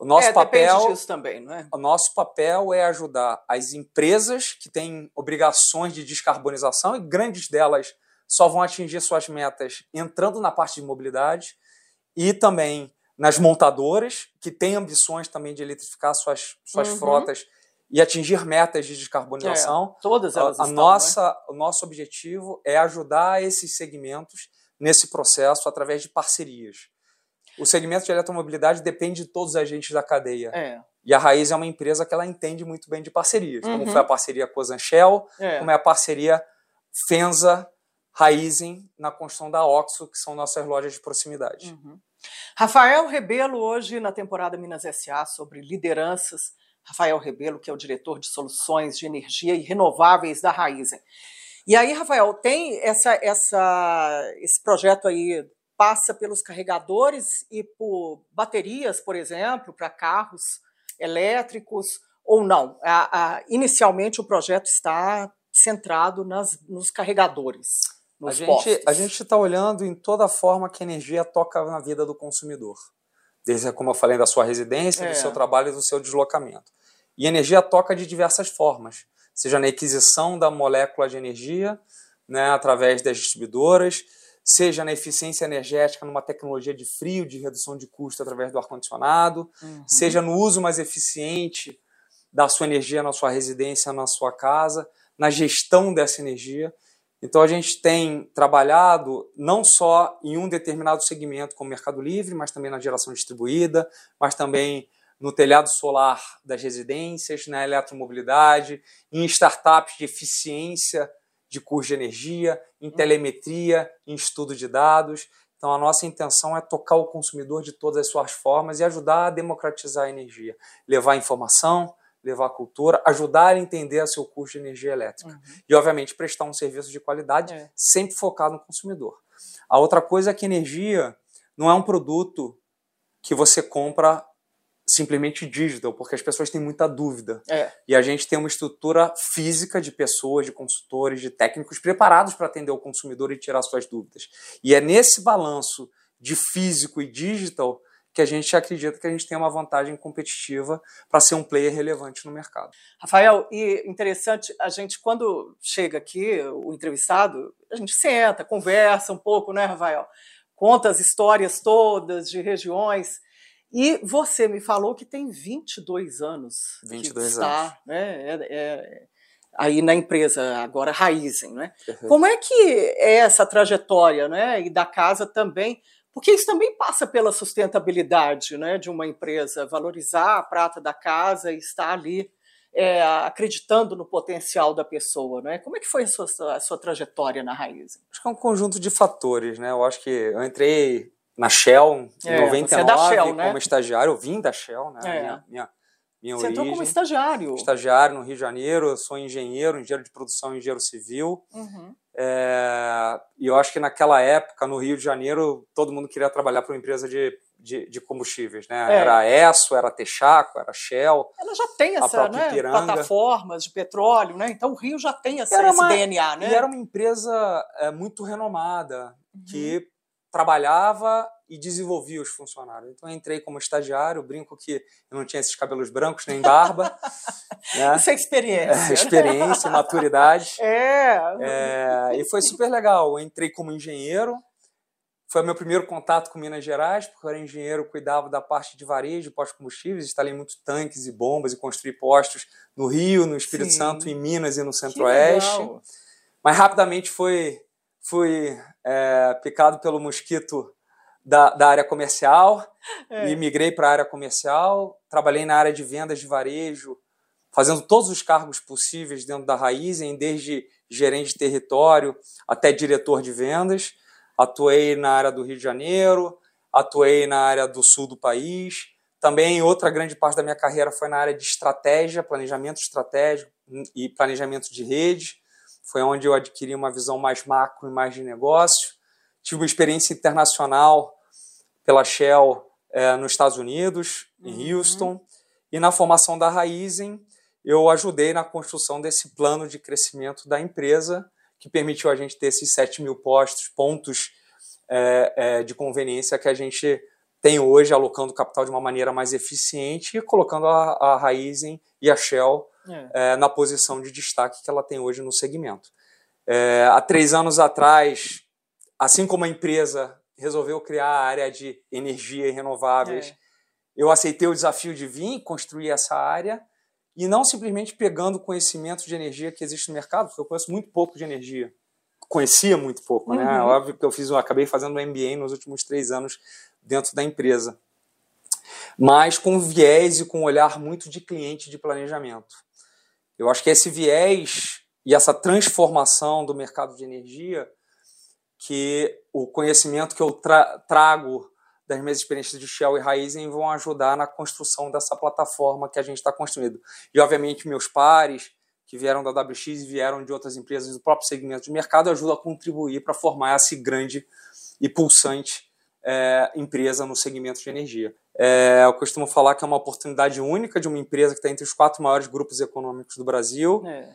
O nosso é, papel disso também, não é? O nosso papel é ajudar as empresas que têm obrigações de descarbonização e grandes delas só vão atingir suas metas entrando na parte de mobilidade e também nas montadoras que têm ambições também de eletrificar suas, suas uhum. frotas e atingir metas de descarbonização. É, todas elas a, estão, nossa, né? O nosso objetivo é ajudar esses segmentos nesse processo através de parcerias o segmento de eletromobilidade depende de todos os agentes da cadeia. É. E a Raiz é uma empresa que ela entende muito bem de parcerias, uhum. como foi a parceria com a Zanchel, é. como é a parceria Fenza, Raizen na construção da Oxo, que são nossas lojas de proximidade. Uhum. Rafael Rebelo, hoje na temporada Minas SA, sobre lideranças. Rafael Rebelo, que é o diretor de soluções de energia e renováveis da Raizen. E aí, Rafael, tem essa, essa, esse projeto aí passa pelos carregadores e por baterias, por exemplo, para carros elétricos ou não? A, a, inicialmente o projeto está centrado nas, nos carregadores. Nos a gente a gente está olhando em toda a forma que a energia toca na vida do consumidor, desde como eu falei da sua residência, é. do seu trabalho e do seu deslocamento. E a energia toca de diversas formas, seja na aquisição da molécula de energia, né, através das distribuidoras, seja na eficiência energética, numa tecnologia de frio, de redução de custo através do ar-condicionado, uhum. seja no uso mais eficiente da sua energia na sua residência, na sua casa, na gestão dessa energia. Então a gente tem trabalhado não só em um determinado segmento como o Mercado Livre, mas também na geração distribuída, mas também no telhado solar das residências, na eletromobilidade, em startups de eficiência de custo de energia, em hum. telemetria, em estudo de dados. Então, a nossa intenção é tocar o consumidor de todas as suas formas e ajudar a democratizar a energia, levar informação, levar cultura, ajudar a entender o seu custo de energia elétrica. Uhum. E, obviamente, prestar um serviço de qualidade é. sempre focado no consumidor. A outra coisa é que energia não é um produto que você compra simplesmente digital, porque as pessoas têm muita dúvida. É. E a gente tem uma estrutura física de pessoas, de consultores, de técnicos preparados para atender o consumidor e tirar suas dúvidas. E é nesse balanço de físico e digital que a gente acredita que a gente tem uma vantagem competitiva para ser um player relevante no mercado. Rafael, e interessante, a gente quando chega aqui, o entrevistado, a gente senta, conversa um pouco, né, Rafael? Conta as histórias todas de regiões. E você me falou que tem 22 anos 22 que está, anos. Né, é, é, aí na empresa agora Raizen, né? Uhum. Como é que é essa trajetória, né? E da casa também, porque isso também passa pela sustentabilidade, né? De uma empresa valorizar a prata da casa e estar ali é, acreditando no potencial da pessoa, né? Como é que foi a sua, a sua trajetória na Raizen? Acho que é um conjunto de fatores, né? Eu acho que eu entrei na Shell, em é, 99, é Shell, né? como estagiário. Eu vim da Shell, né? É. Minha, minha, minha Você origem. entrou como estagiário. Estagiário no Rio de Janeiro, eu sou engenheiro, engenheiro de produção, engenheiro civil. Uhum. É, e eu acho que naquela época, no Rio de Janeiro, todo mundo queria trabalhar para uma empresa de, de, de combustíveis, né? É. Era a ESSO, era a Texaco, era a Shell. Ela já tem essa, né, plataformas de petróleo, né? Então o Rio já tem essa, era esse DNA, né? E era uma empresa é, muito renomada, uhum. que trabalhava e desenvolvia os funcionários. Então eu entrei como estagiário, brinco que eu não tinha esses cabelos brancos nem barba. né? Isso é experiência. É, experiência, maturidade. É. é. E foi super legal. Eu entrei como engenheiro. Foi o meu primeiro contato com Minas Gerais, porque eu era engenheiro, cuidava da parte de varejo, pós-combustíveis, instalei muitos tanques e bombas e construí postos no Rio, no Espírito Sim. Santo, em Minas e no Centro-Oeste. Mas rapidamente foi fui é, picado pelo mosquito da, da área comercial é. e migrei para a área comercial. Trabalhei na área de vendas de varejo, fazendo todos os cargos possíveis dentro da Raizen, desde gerente de território até diretor de vendas. Atuei na área do Rio de Janeiro, atuei na área do sul do país. Também outra grande parte da minha carreira foi na área de estratégia, planejamento estratégico e planejamento de rede. Foi onde eu adquiri uma visão mais macro e mais de negócio. Tive uma experiência internacional pela Shell é, nos Estados Unidos, em uhum. Houston. E na formação da Raizen, eu ajudei na construção desse plano de crescimento da empresa, que permitiu a gente ter esses 7 mil postos, pontos é, é, de conveniência que a gente tem hoje, alocando capital de uma maneira mais eficiente e colocando a, a Raizen e a Shell é. é. na posição de destaque que ela tem hoje no segmento. É, há três anos atrás, assim como a empresa resolveu criar a área de energia e renováveis, é. eu aceitei o desafio de vir construir essa área e não simplesmente pegando o conhecimento de energia que existe no mercado, porque eu conheço muito pouco de energia. Conhecia muito pouco, né? uhum. né? Óbvio que eu fiz, eu acabei fazendo um MBA nos últimos três anos dentro da empresa. Mas com viés e com um olhar muito de cliente de planejamento. Eu acho que esse viés e essa transformação do mercado de energia, que o conhecimento que eu tra trago das minhas experiências de Shell e Raizen vão ajudar na construção dessa plataforma que a gente está construindo. E, obviamente, meus pares, que vieram da WX e vieram de outras empresas do próprio segmento de mercado, ajudam a contribuir para formar essa grande e pulsante é, empresa no segmento de energia. É, eu costumo falar que é uma oportunidade única de uma empresa que está entre os quatro maiores grupos econômicos do Brasil. É.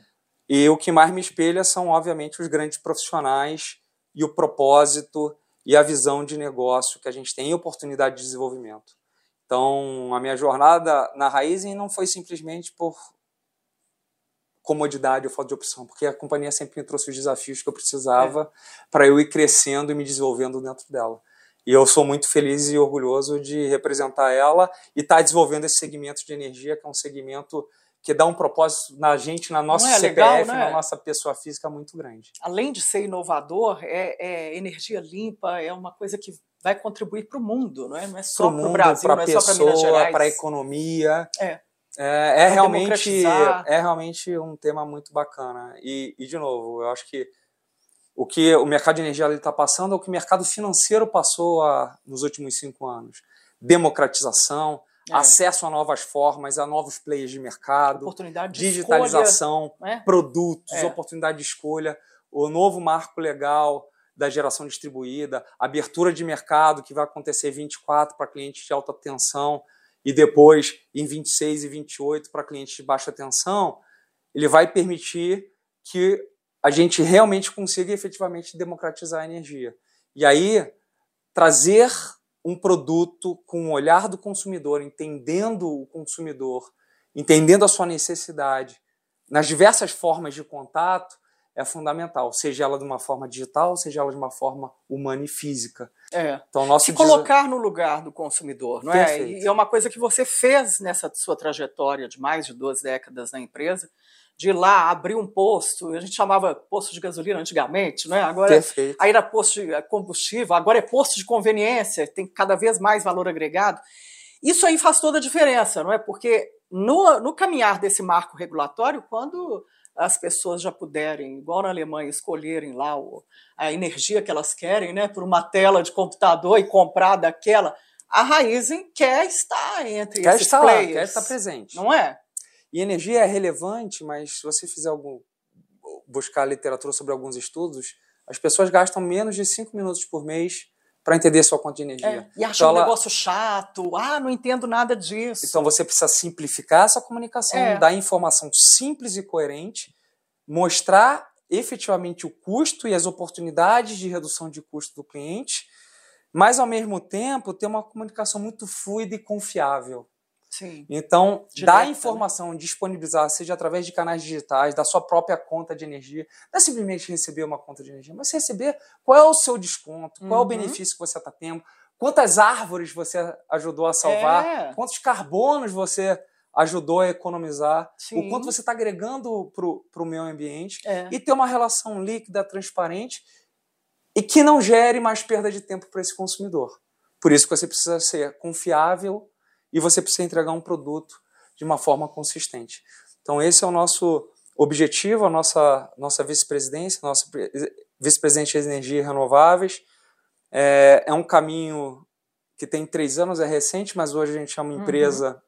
E o que mais me espelha são, obviamente, os grandes profissionais e o propósito e a visão de negócio que a gente tem e oportunidade de desenvolvimento. Então, a minha jornada na Raizen não foi simplesmente por comodidade ou falta de opção, porque a companhia sempre me trouxe os desafios que eu precisava é. para eu ir crescendo e me desenvolvendo dentro dela. E eu sou muito feliz e orgulhoso de representar ela e estar tá desenvolvendo esse segmento de energia, que é um segmento que dá um propósito na gente, na nossa é CPF, legal, né? na nossa pessoa física muito grande. Além de ser inovador, é, é energia limpa, é uma coisa que vai contribuir para o mundo, não é? Não é só para o Brasil, não é só para Minas Gerais. Para a economia. É. É, é realmente, é realmente um tema muito bacana. E, e, de novo, eu acho que o que o mercado de energia está passando é o que o mercado financeiro passou a, nos últimos cinco anos. Democratização, é. acesso a novas formas, a novos players de mercado, de digitalização, escolha, né? produtos, é. oportunidade de escolha, o novo marco legal da geração distribuída, abertura de mercado que vai acontecer 24 para clientes de alta tensão e depois em 26 e 28 para clientes de baixa tensão, ele vai permitir que a gente realmente consiga efetivamente democratizar a energia. E aí trazer um produto com o olhar do consumidor, entendendo o consumidor, entendendo a sua necessidade, nas diversas formas de contato, é fundamental, seja ela de uma forma digital, seja ela de uma forma humana e física. É. Então, nosso Se colocar no lugar do consumidor, não é? Perfeito. E é uma coisa que você fez nessa sua trajetória de mais de duas décadas na empresa, de ir lá abrir um posto, a gente chamava posto de gasolina antigamente, né? agora Perfeito. aí era posto de combustível, agora é posto de conveniência, tem cada vez mais valor agregado. Isso aí faz toda a diferença, não é? Porque no, no caminhar desse marco regulatório, quando as pessoas já puderem, igual na Alemanha, escolherem lá o, a energia que elas querem, né, por uma tela de computador e comprar daquela, a Raizen quer estar entre quer esses estar players. Lá, quer estar presente. Não é? E energia é relevante, mas se você fizer algum buscar literatura sobre alguns estudos, as pessoas gastam menos de 5 minutos por mês para entender sua conta de energia. É, e acham então, um negócio chato, ah, não entendo nada disso. Então você precisa simplificar essa comunicação, é. dar informação simples e coerente, mostrar efetivamente o custo e as oportunidades de redução de custo do cliente, mas ao mesmo tempo ter uma comunicação muito fluida e confiável. Sim. Então, Direta, dar né? informação, né? disponibilizar, seja através de canais digitais, da sua própria conta de energia, não é simplesmente receber uma conta de energia, mas receber qual é o seu desconto, qual uhum. é o uhum. benefício que você está tendo, quantas árvores você ajudou a salvar, é. quantos carbonos você ajudou a economizar, Sim. o quanto você está agregando para o meio ambiente é. e ter uma relação líquida, transparente e que não gere mais perda de tempo para esse consumidor. Por isso que você precisa ser confiável e você precisa entregar um produto de uma forma consistente. Então esse é o nosso objetivo, a nossa, nossa vice-presidência, nossa vice-presidente de energia renováveis. É, é, um caminho que tem três anos, é recente, mas hoje a gente é uma uhum. empresa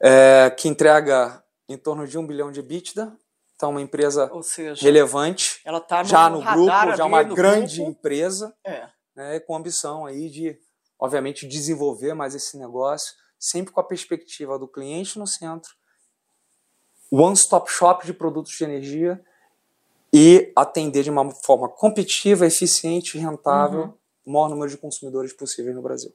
uhum. é, que entrega em torno de um bilhão de EBITDA. Então, uma empresa seja, relevante, ela tá no já no grupo, já uma grande grupo. empresa, é. né, com ambição aí de, obviamente, desenvolver mais esse negócio, sempre com a perspectiva do cliente no centro, one-stop shop de produtos de energia e atender de uma forma competitiva, eficiente e rentável uhum. o maior número de consumidores possível no Brasil.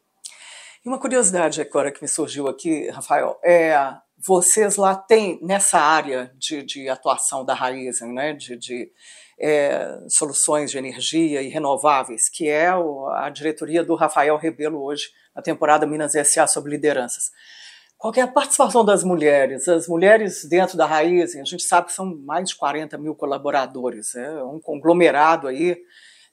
E uma curiosidade agora que me surgiu aqui, Rafael, é vocês lá têm nessa área de, de atuação da Raizen, né, de, de é, soluções de energia e renováveis, que é o, a diretoria do Rafael Rebelo hoje, na temporada Minas SA sobre lideranças. Qual é a participação das mulheres? As mulheres dentro da Raiz, a gente sabe que são mais de 40 mil colaboradores, é um conglomerado aí,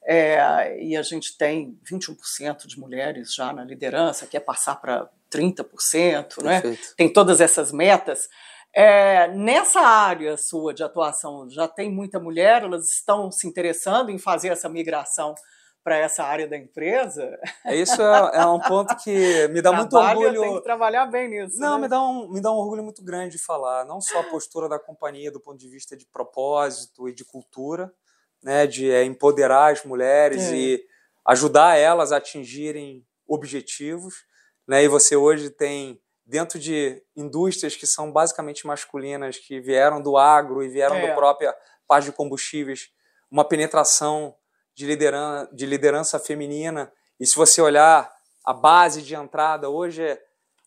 é, e a gente tem 21% de mulheres já na liderança, quer passar para 30%, né? tem todas essas metas. É, nessa área sua de atuação, já tem muita mulher? Elas estão se interessando em fazer essa migração para essa área da empresa. É, isso é, é um ponto que me dá muito orgulho. Tem que trabalhar bem nisso. Não, né? me, dá um, me dá um orgulho muito grande de falar. Não só a postura da companhia do ponto de vista de propósito e de cultura, né, de é, empoderar as mulheres é. e ajudar elas a atingirem objetivos. Né, e você hoje tem dentro de indústrias que são basicamente masculinas, que vieram do agro e vieram é. da própria parte de combustíveis, uma penetração de liderança, de liderança feminina. E se você olhar a base de entrada hoje é,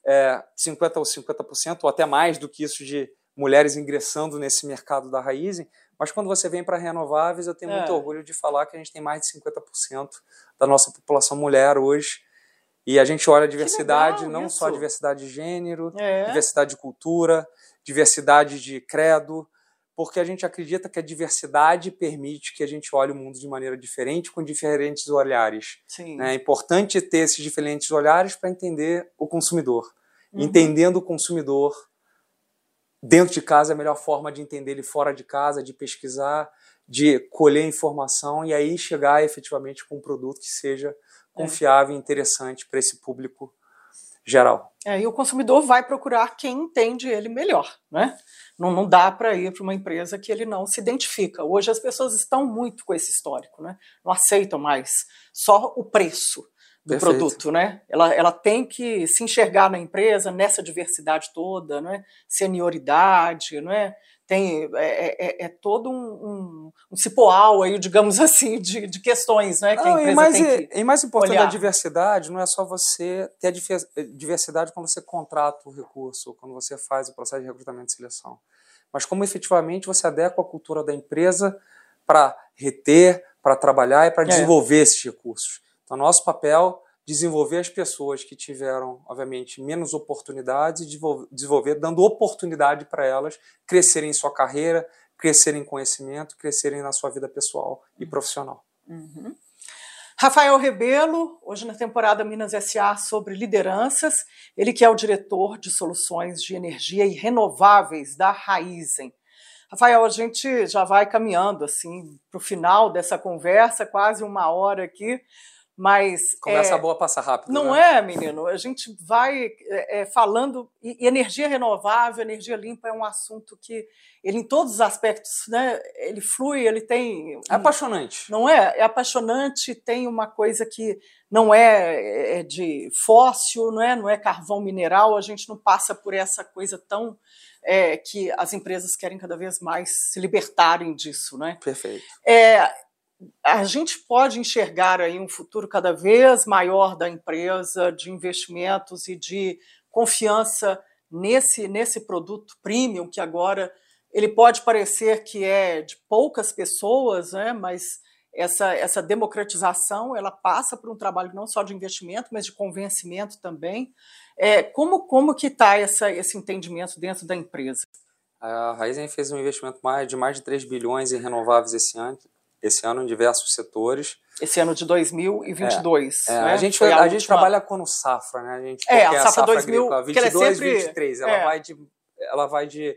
é 50% ou 50%, ou até mais do que isso de mulheres ingressando nesse mercado da raiz. Mas quando você vem para renováveis, eu tenho é. muito orgulho de falar que a gente tem mais de 50% da nossa população mulher hoje. E a gente olha a diversidade, não isso. só diversidade de gênero, é. diversidade de cultura, diversidade de credo, porque a gente acredita que a diversidade permite que a gente olhe o mundo de maneira diferente, com diferentes olhares. Né? É importante ter esses diferentes olhares para entender o consumidor. Uhum. Entendendo o consumidor dentro de casa é a melhor forma de entender ele fora de casa, de pesquisar, de colher informação e aí chegar efetivamente com um produto que seja confiável e interessante para esse público geral. É, e o consumidor vai procurar quem entende ele melhor, né? Não, não dá para ir para uma empresa que ele não se identifica. Hoje as pessoas estão muito com esse histórico, né? Não aceitam mais só o preço do Perfeito. produto, né? Ela, ela tem que se enxergar na empresa nessa diversidade toda, né? Senioridade, né? Tem é, é, é todo um, um, um, cipoal aí, digamos assim, de, de questões, né? Que não, a empresa e mais, tem que e mais importante olhar. da diversidade não é só você ter a diversidade quando você contrata o recurso, quando você faz o processo de recrutamento e seleção, mas como efetivamente você adequa a cultura da empresa para reter, para trabalhar e para é. desenvolver esses recursos. Então, nosso papel desenvolver as pessoas que tiveram, obviamente, menos oportunidades e desenvolver, dando oportunidade para elas crescerem em sua carreira, crescerem em conhecimento, crescerem na sua vida pessoal e uhum. profissional. Uhum. Rafael Rebelo, hoje na temporada Minas SA sobre lideranças, ele que é o diretor de soluções de energia e renováveis da Raizen. Rafael, a gente já vai caminhando assim para o final dessa conversa, quase uma hora aqui. Mas conversa é, boa passa rápido. Não né? é, menino? A gente vai é, é, falando e, e, energia renovável, energia limpa é um assunto que ele em todos os aspectos, né? Ele flui, ele tem. É apaixonante. Não é? É apaixonante. Tem uma coisa que não é, é de fóssil, não é? Não é carvão mineral. A gente não passa por essa coisa tão é, que as empresas querem cada vez mais se libertarem disso, né? Perfeito. É, a gente pode enxergar aí um futuro cada vez maior da empresa, de investimentos e de confiança nesse, nesse produto premium, que agora ele pode parecer que é de poucas pessoas, né, mas essa, essa democratização ela passa por um trabalho não só de investimento, mas de convencimento também. É, como, como que está esse entendimento dentro da empresa? A Raizen fez um investimento de mais de 3 bilhões em renováveis esse ano, esse ano em diversos setores. Esse ano de 2022. É, né? a gente, a, a gente trabalha com safra, né? A gente, é, a safra, safra 2000, agrícola, 22, ela é sempre, 23, ela vai de, ela vai de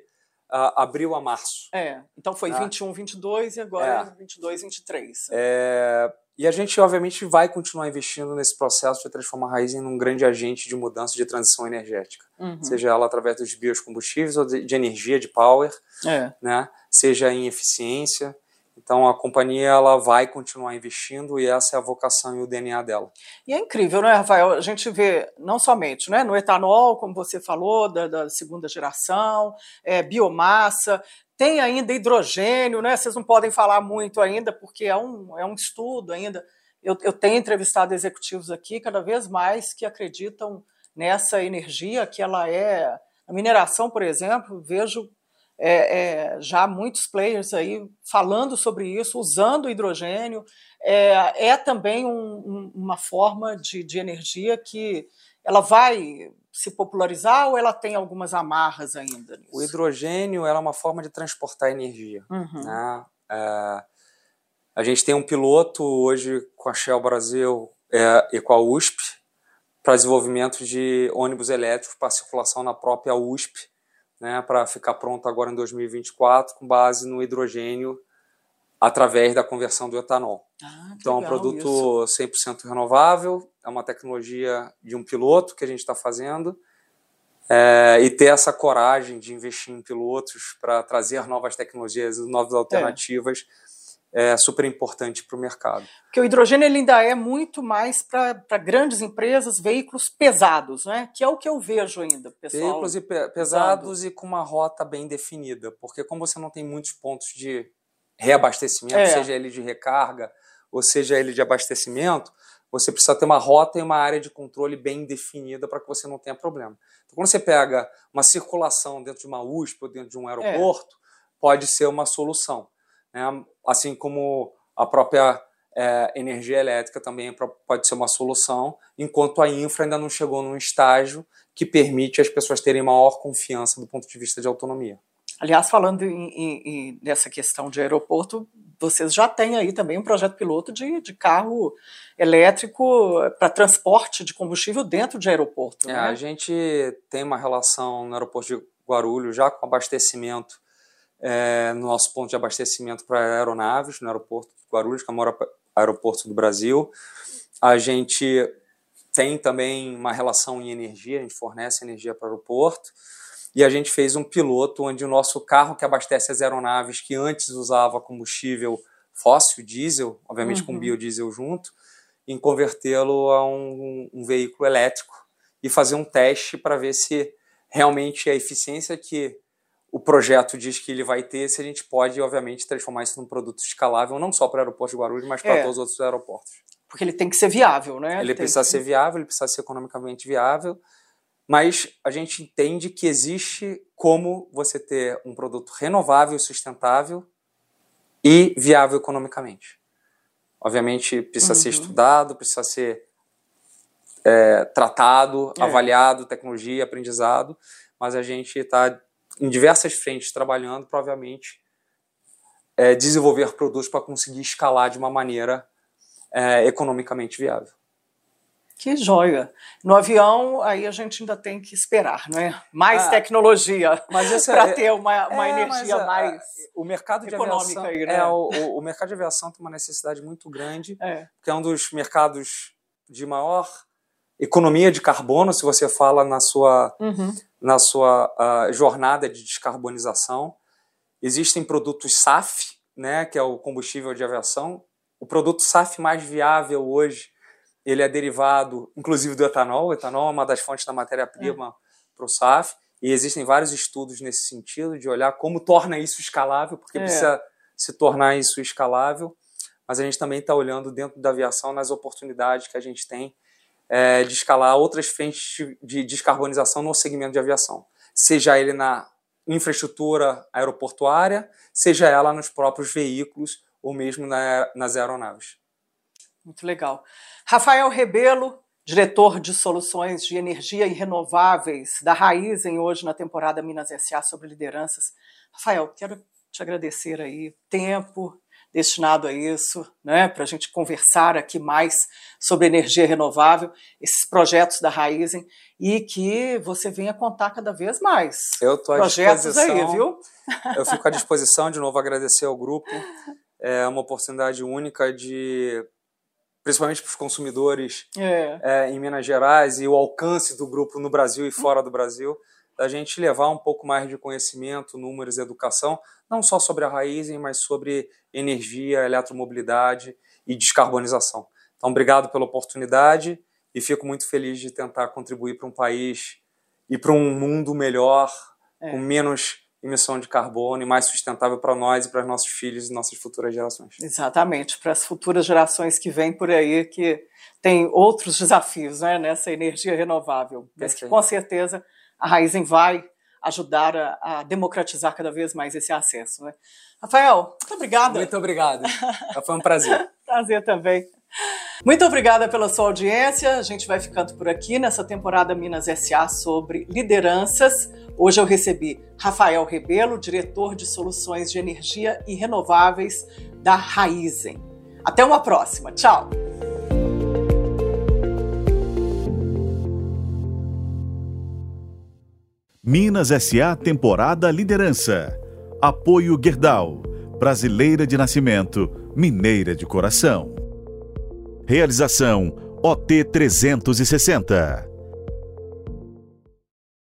uh, abril a março. É, então foi tá? 21, 22 e agora é. 22, 23. É, e a gente, obviamente, vai continuar investindo nesse processo de transformar a raiz em um grande agente de mudança de transição energética. Uhum. Seja ela através dos biocombustíveis ou de, de energia, de power, é. né? seja em eficiência. Então a companhia ela vai continuar investindo e essa é a vocação e o DNA dela. E é incrível, né, Rafael? A gente vê não somente né, no etanol, como você falou, da, da segunda geração, é, biomassa, tem ainda hidrogênio, né? Vocês não podem falar muito ainda, porque é um, é um estudo ainda. Eu, eu tenho entrevistado executivos aqui cada vez mais que acreditam nessa energia, que ela é. A mineração, por exemplo, vejo é, é, já muitos players aí falando sobre isso, usando hidrogênio. É, é também um, um, uma forma de, de energia que ela vai se popularizar ou ela tem algumas amarras ainda? Nisso? O hidrogênio é uma forma de transportar energia. Uhum. Né? É, a gente tem um piloto hoje com a Shell Brasil é, e com a USP para desenvolvimento de ônibus elétricos para circulação na própria USP né, para ficar pronto agora em 2024 com base no hidrogênio através da conversão do etanol. Ah, então, é um produto isso. 100% renovável, é uma tecnologia de um piloto que a gente está fazendo, é, e ter essa coragem de investir em pilotos para trazer novas tecnologias, novas alternativas, é é super importante para o mercado. Porque o hidrogênio ele ainda é muito mais para grandes empresas, veículos pesados, né? que é o que eu vejo ainda, pessoal. Veículos e pe pesados e com uma rota bem definida, porque como você não tem muitos pontos de reabastecimento, é. seja ele de recarga ou seja ele de abastecimento, você precisa ter uma rota e uma área de controle bem definida para que você não tenha problema. Então, quando você pega uma circulação dentro de uma USP ou dentro de um aeroporto, é. pode ser uma solução. Né? Assim como a própria é, energia elétrica também pode ser uma solução, enquanto a infra ainda não chegou num estágio que permite as pessoas terem maior confiança do ponto de vista de autonomia. Aliás, falando em, em, em, nessa questão de aeroporto, vocês já têm aí também um projeto piloto de, de carro elétrico para transporte de combustível dentro de aeroporto. É, né? A gente tem uma relação no aeroporto de Guarulhos já com abastecimento é, no nosso ponto de abastecimento para aeronaves, no aeroporto de Guarulhos, que é o maior aeroporto do Brasil. A gente tem também uma relação em energia, a gente fornece energia para o aeroporto. E a gente fez um piloto onde o nosso carro que abastece as aeronaves que antes usava combustível fóssil, diesel, obviamente uhum. com biodiesel junto, em convertê-lo a um, um veículo elétrico e fazer um teste para ver se realmente a eficiência que o projeto diz que ele vai ter, se a gente pode, obviamente, transformar isso num produto escalável, não só para o aeroporto de Guarulhos, mas para é. todos os outros aeroportos. Porque ele tem que ser viável, né? Ele, ele precisa que... ser viável, ele precisa ser economicamente viável, mas a gente entende que existe como você ter um produto renovável, sustentável e viável economicamente. Obviamente, precisa uhum. ser estudado, precisa ser é, tratado, é. avaliado, tecnologia, aprendizado, mas a gente está em diversas frentes trabalhando para, obviamente, é, desenvolver produtos para conseguir escalar de uma maneira é, economicamente viável. Que joia! No avião, aí a gente ainda tem que esperar, não é? Mais ah, tecnologia para é, ter uma, uma é, energia é, mais o mercado de aviação, aí, né? é, o, o, mercado de aviação tem uma necessidade muito grande, é. que é um dos mercados de maior economia de carbono, se você fala na sua, uhum. Na sua jornada de descarbonização. Existem produtos SAF, né, que é o combustível de aviação. O produto SAF mais viável hoje, ele é derivado, inclusive, do etanol. O etanol é uma das fontes da matéria-prima é. para o SAF. E existem vários estudos nesse sentido, de olhar como torna isso escalável, porque é. precisa se tornar isso escalável. Mas a gente também está olhando dentro da aviação nas oportunidades que a gente tem é, de escalar outras frentes de descarbonização no segmento de aviação, seja ele na infraestrutura aeroportuária, seja ela nos próprios veículos ou mesmo na, nas aeronaves. Muito legal. Rafael Rebelo, diretor de soluções de energia e renováveis da Raizen, hoje na temporada Minas SA sobre lideranças. Rafael, quero te agradecer aí tempo, destinado a isso, né, para a gente conversar aqui mais sobre energia renovável, esses projetos da Raizen, e que você venha contar cada vez mais. Eu estou à projetos disposição. aí, viu? Eu fico à disposição, de novo, agradecer ao grupo. É uma oportunidade única de principalmente para os consumidores é. É, em Minas Gerais e o alcance do grupo no Brasil e fora do Brasil, da gente levar um pouco mais de conhecimento, números e educação, não só sobre a Raizen, mas sobre energia, eletromobilidade e descarbonização. Então, obrigado pela oportunidade e fico muito feliz de tentar contribuir para um país e para um mundo melhor, é. com menos emissão de carbono e mais sustentável para nós e para nossos filhos e nossas futuras gerações. Exatamente, para as futuras gerações que vêm por aí, que tem outros desafios né, nessa energia renovável, mas que com certeza a Raizen vai ajudar a, a, democratizar cada vez mais esse acesso. Né? Rafael, muito obrigada. Muito obrigado. Foi um prazer. prazer também. Muito obrigada pela sua audiência. A gente vai ficando por aqui nessa temporada Minas SA sobre lideranças. Hoje eu recebi Rafael Rebelo, diretor de soluções de energia e renováveis da Raizen. Até uma próxima. Tchau. Minas SA temporada Liderança. Apoio Gerdau. Brasileira de nascimento, mineira de coração. Realização OT 360.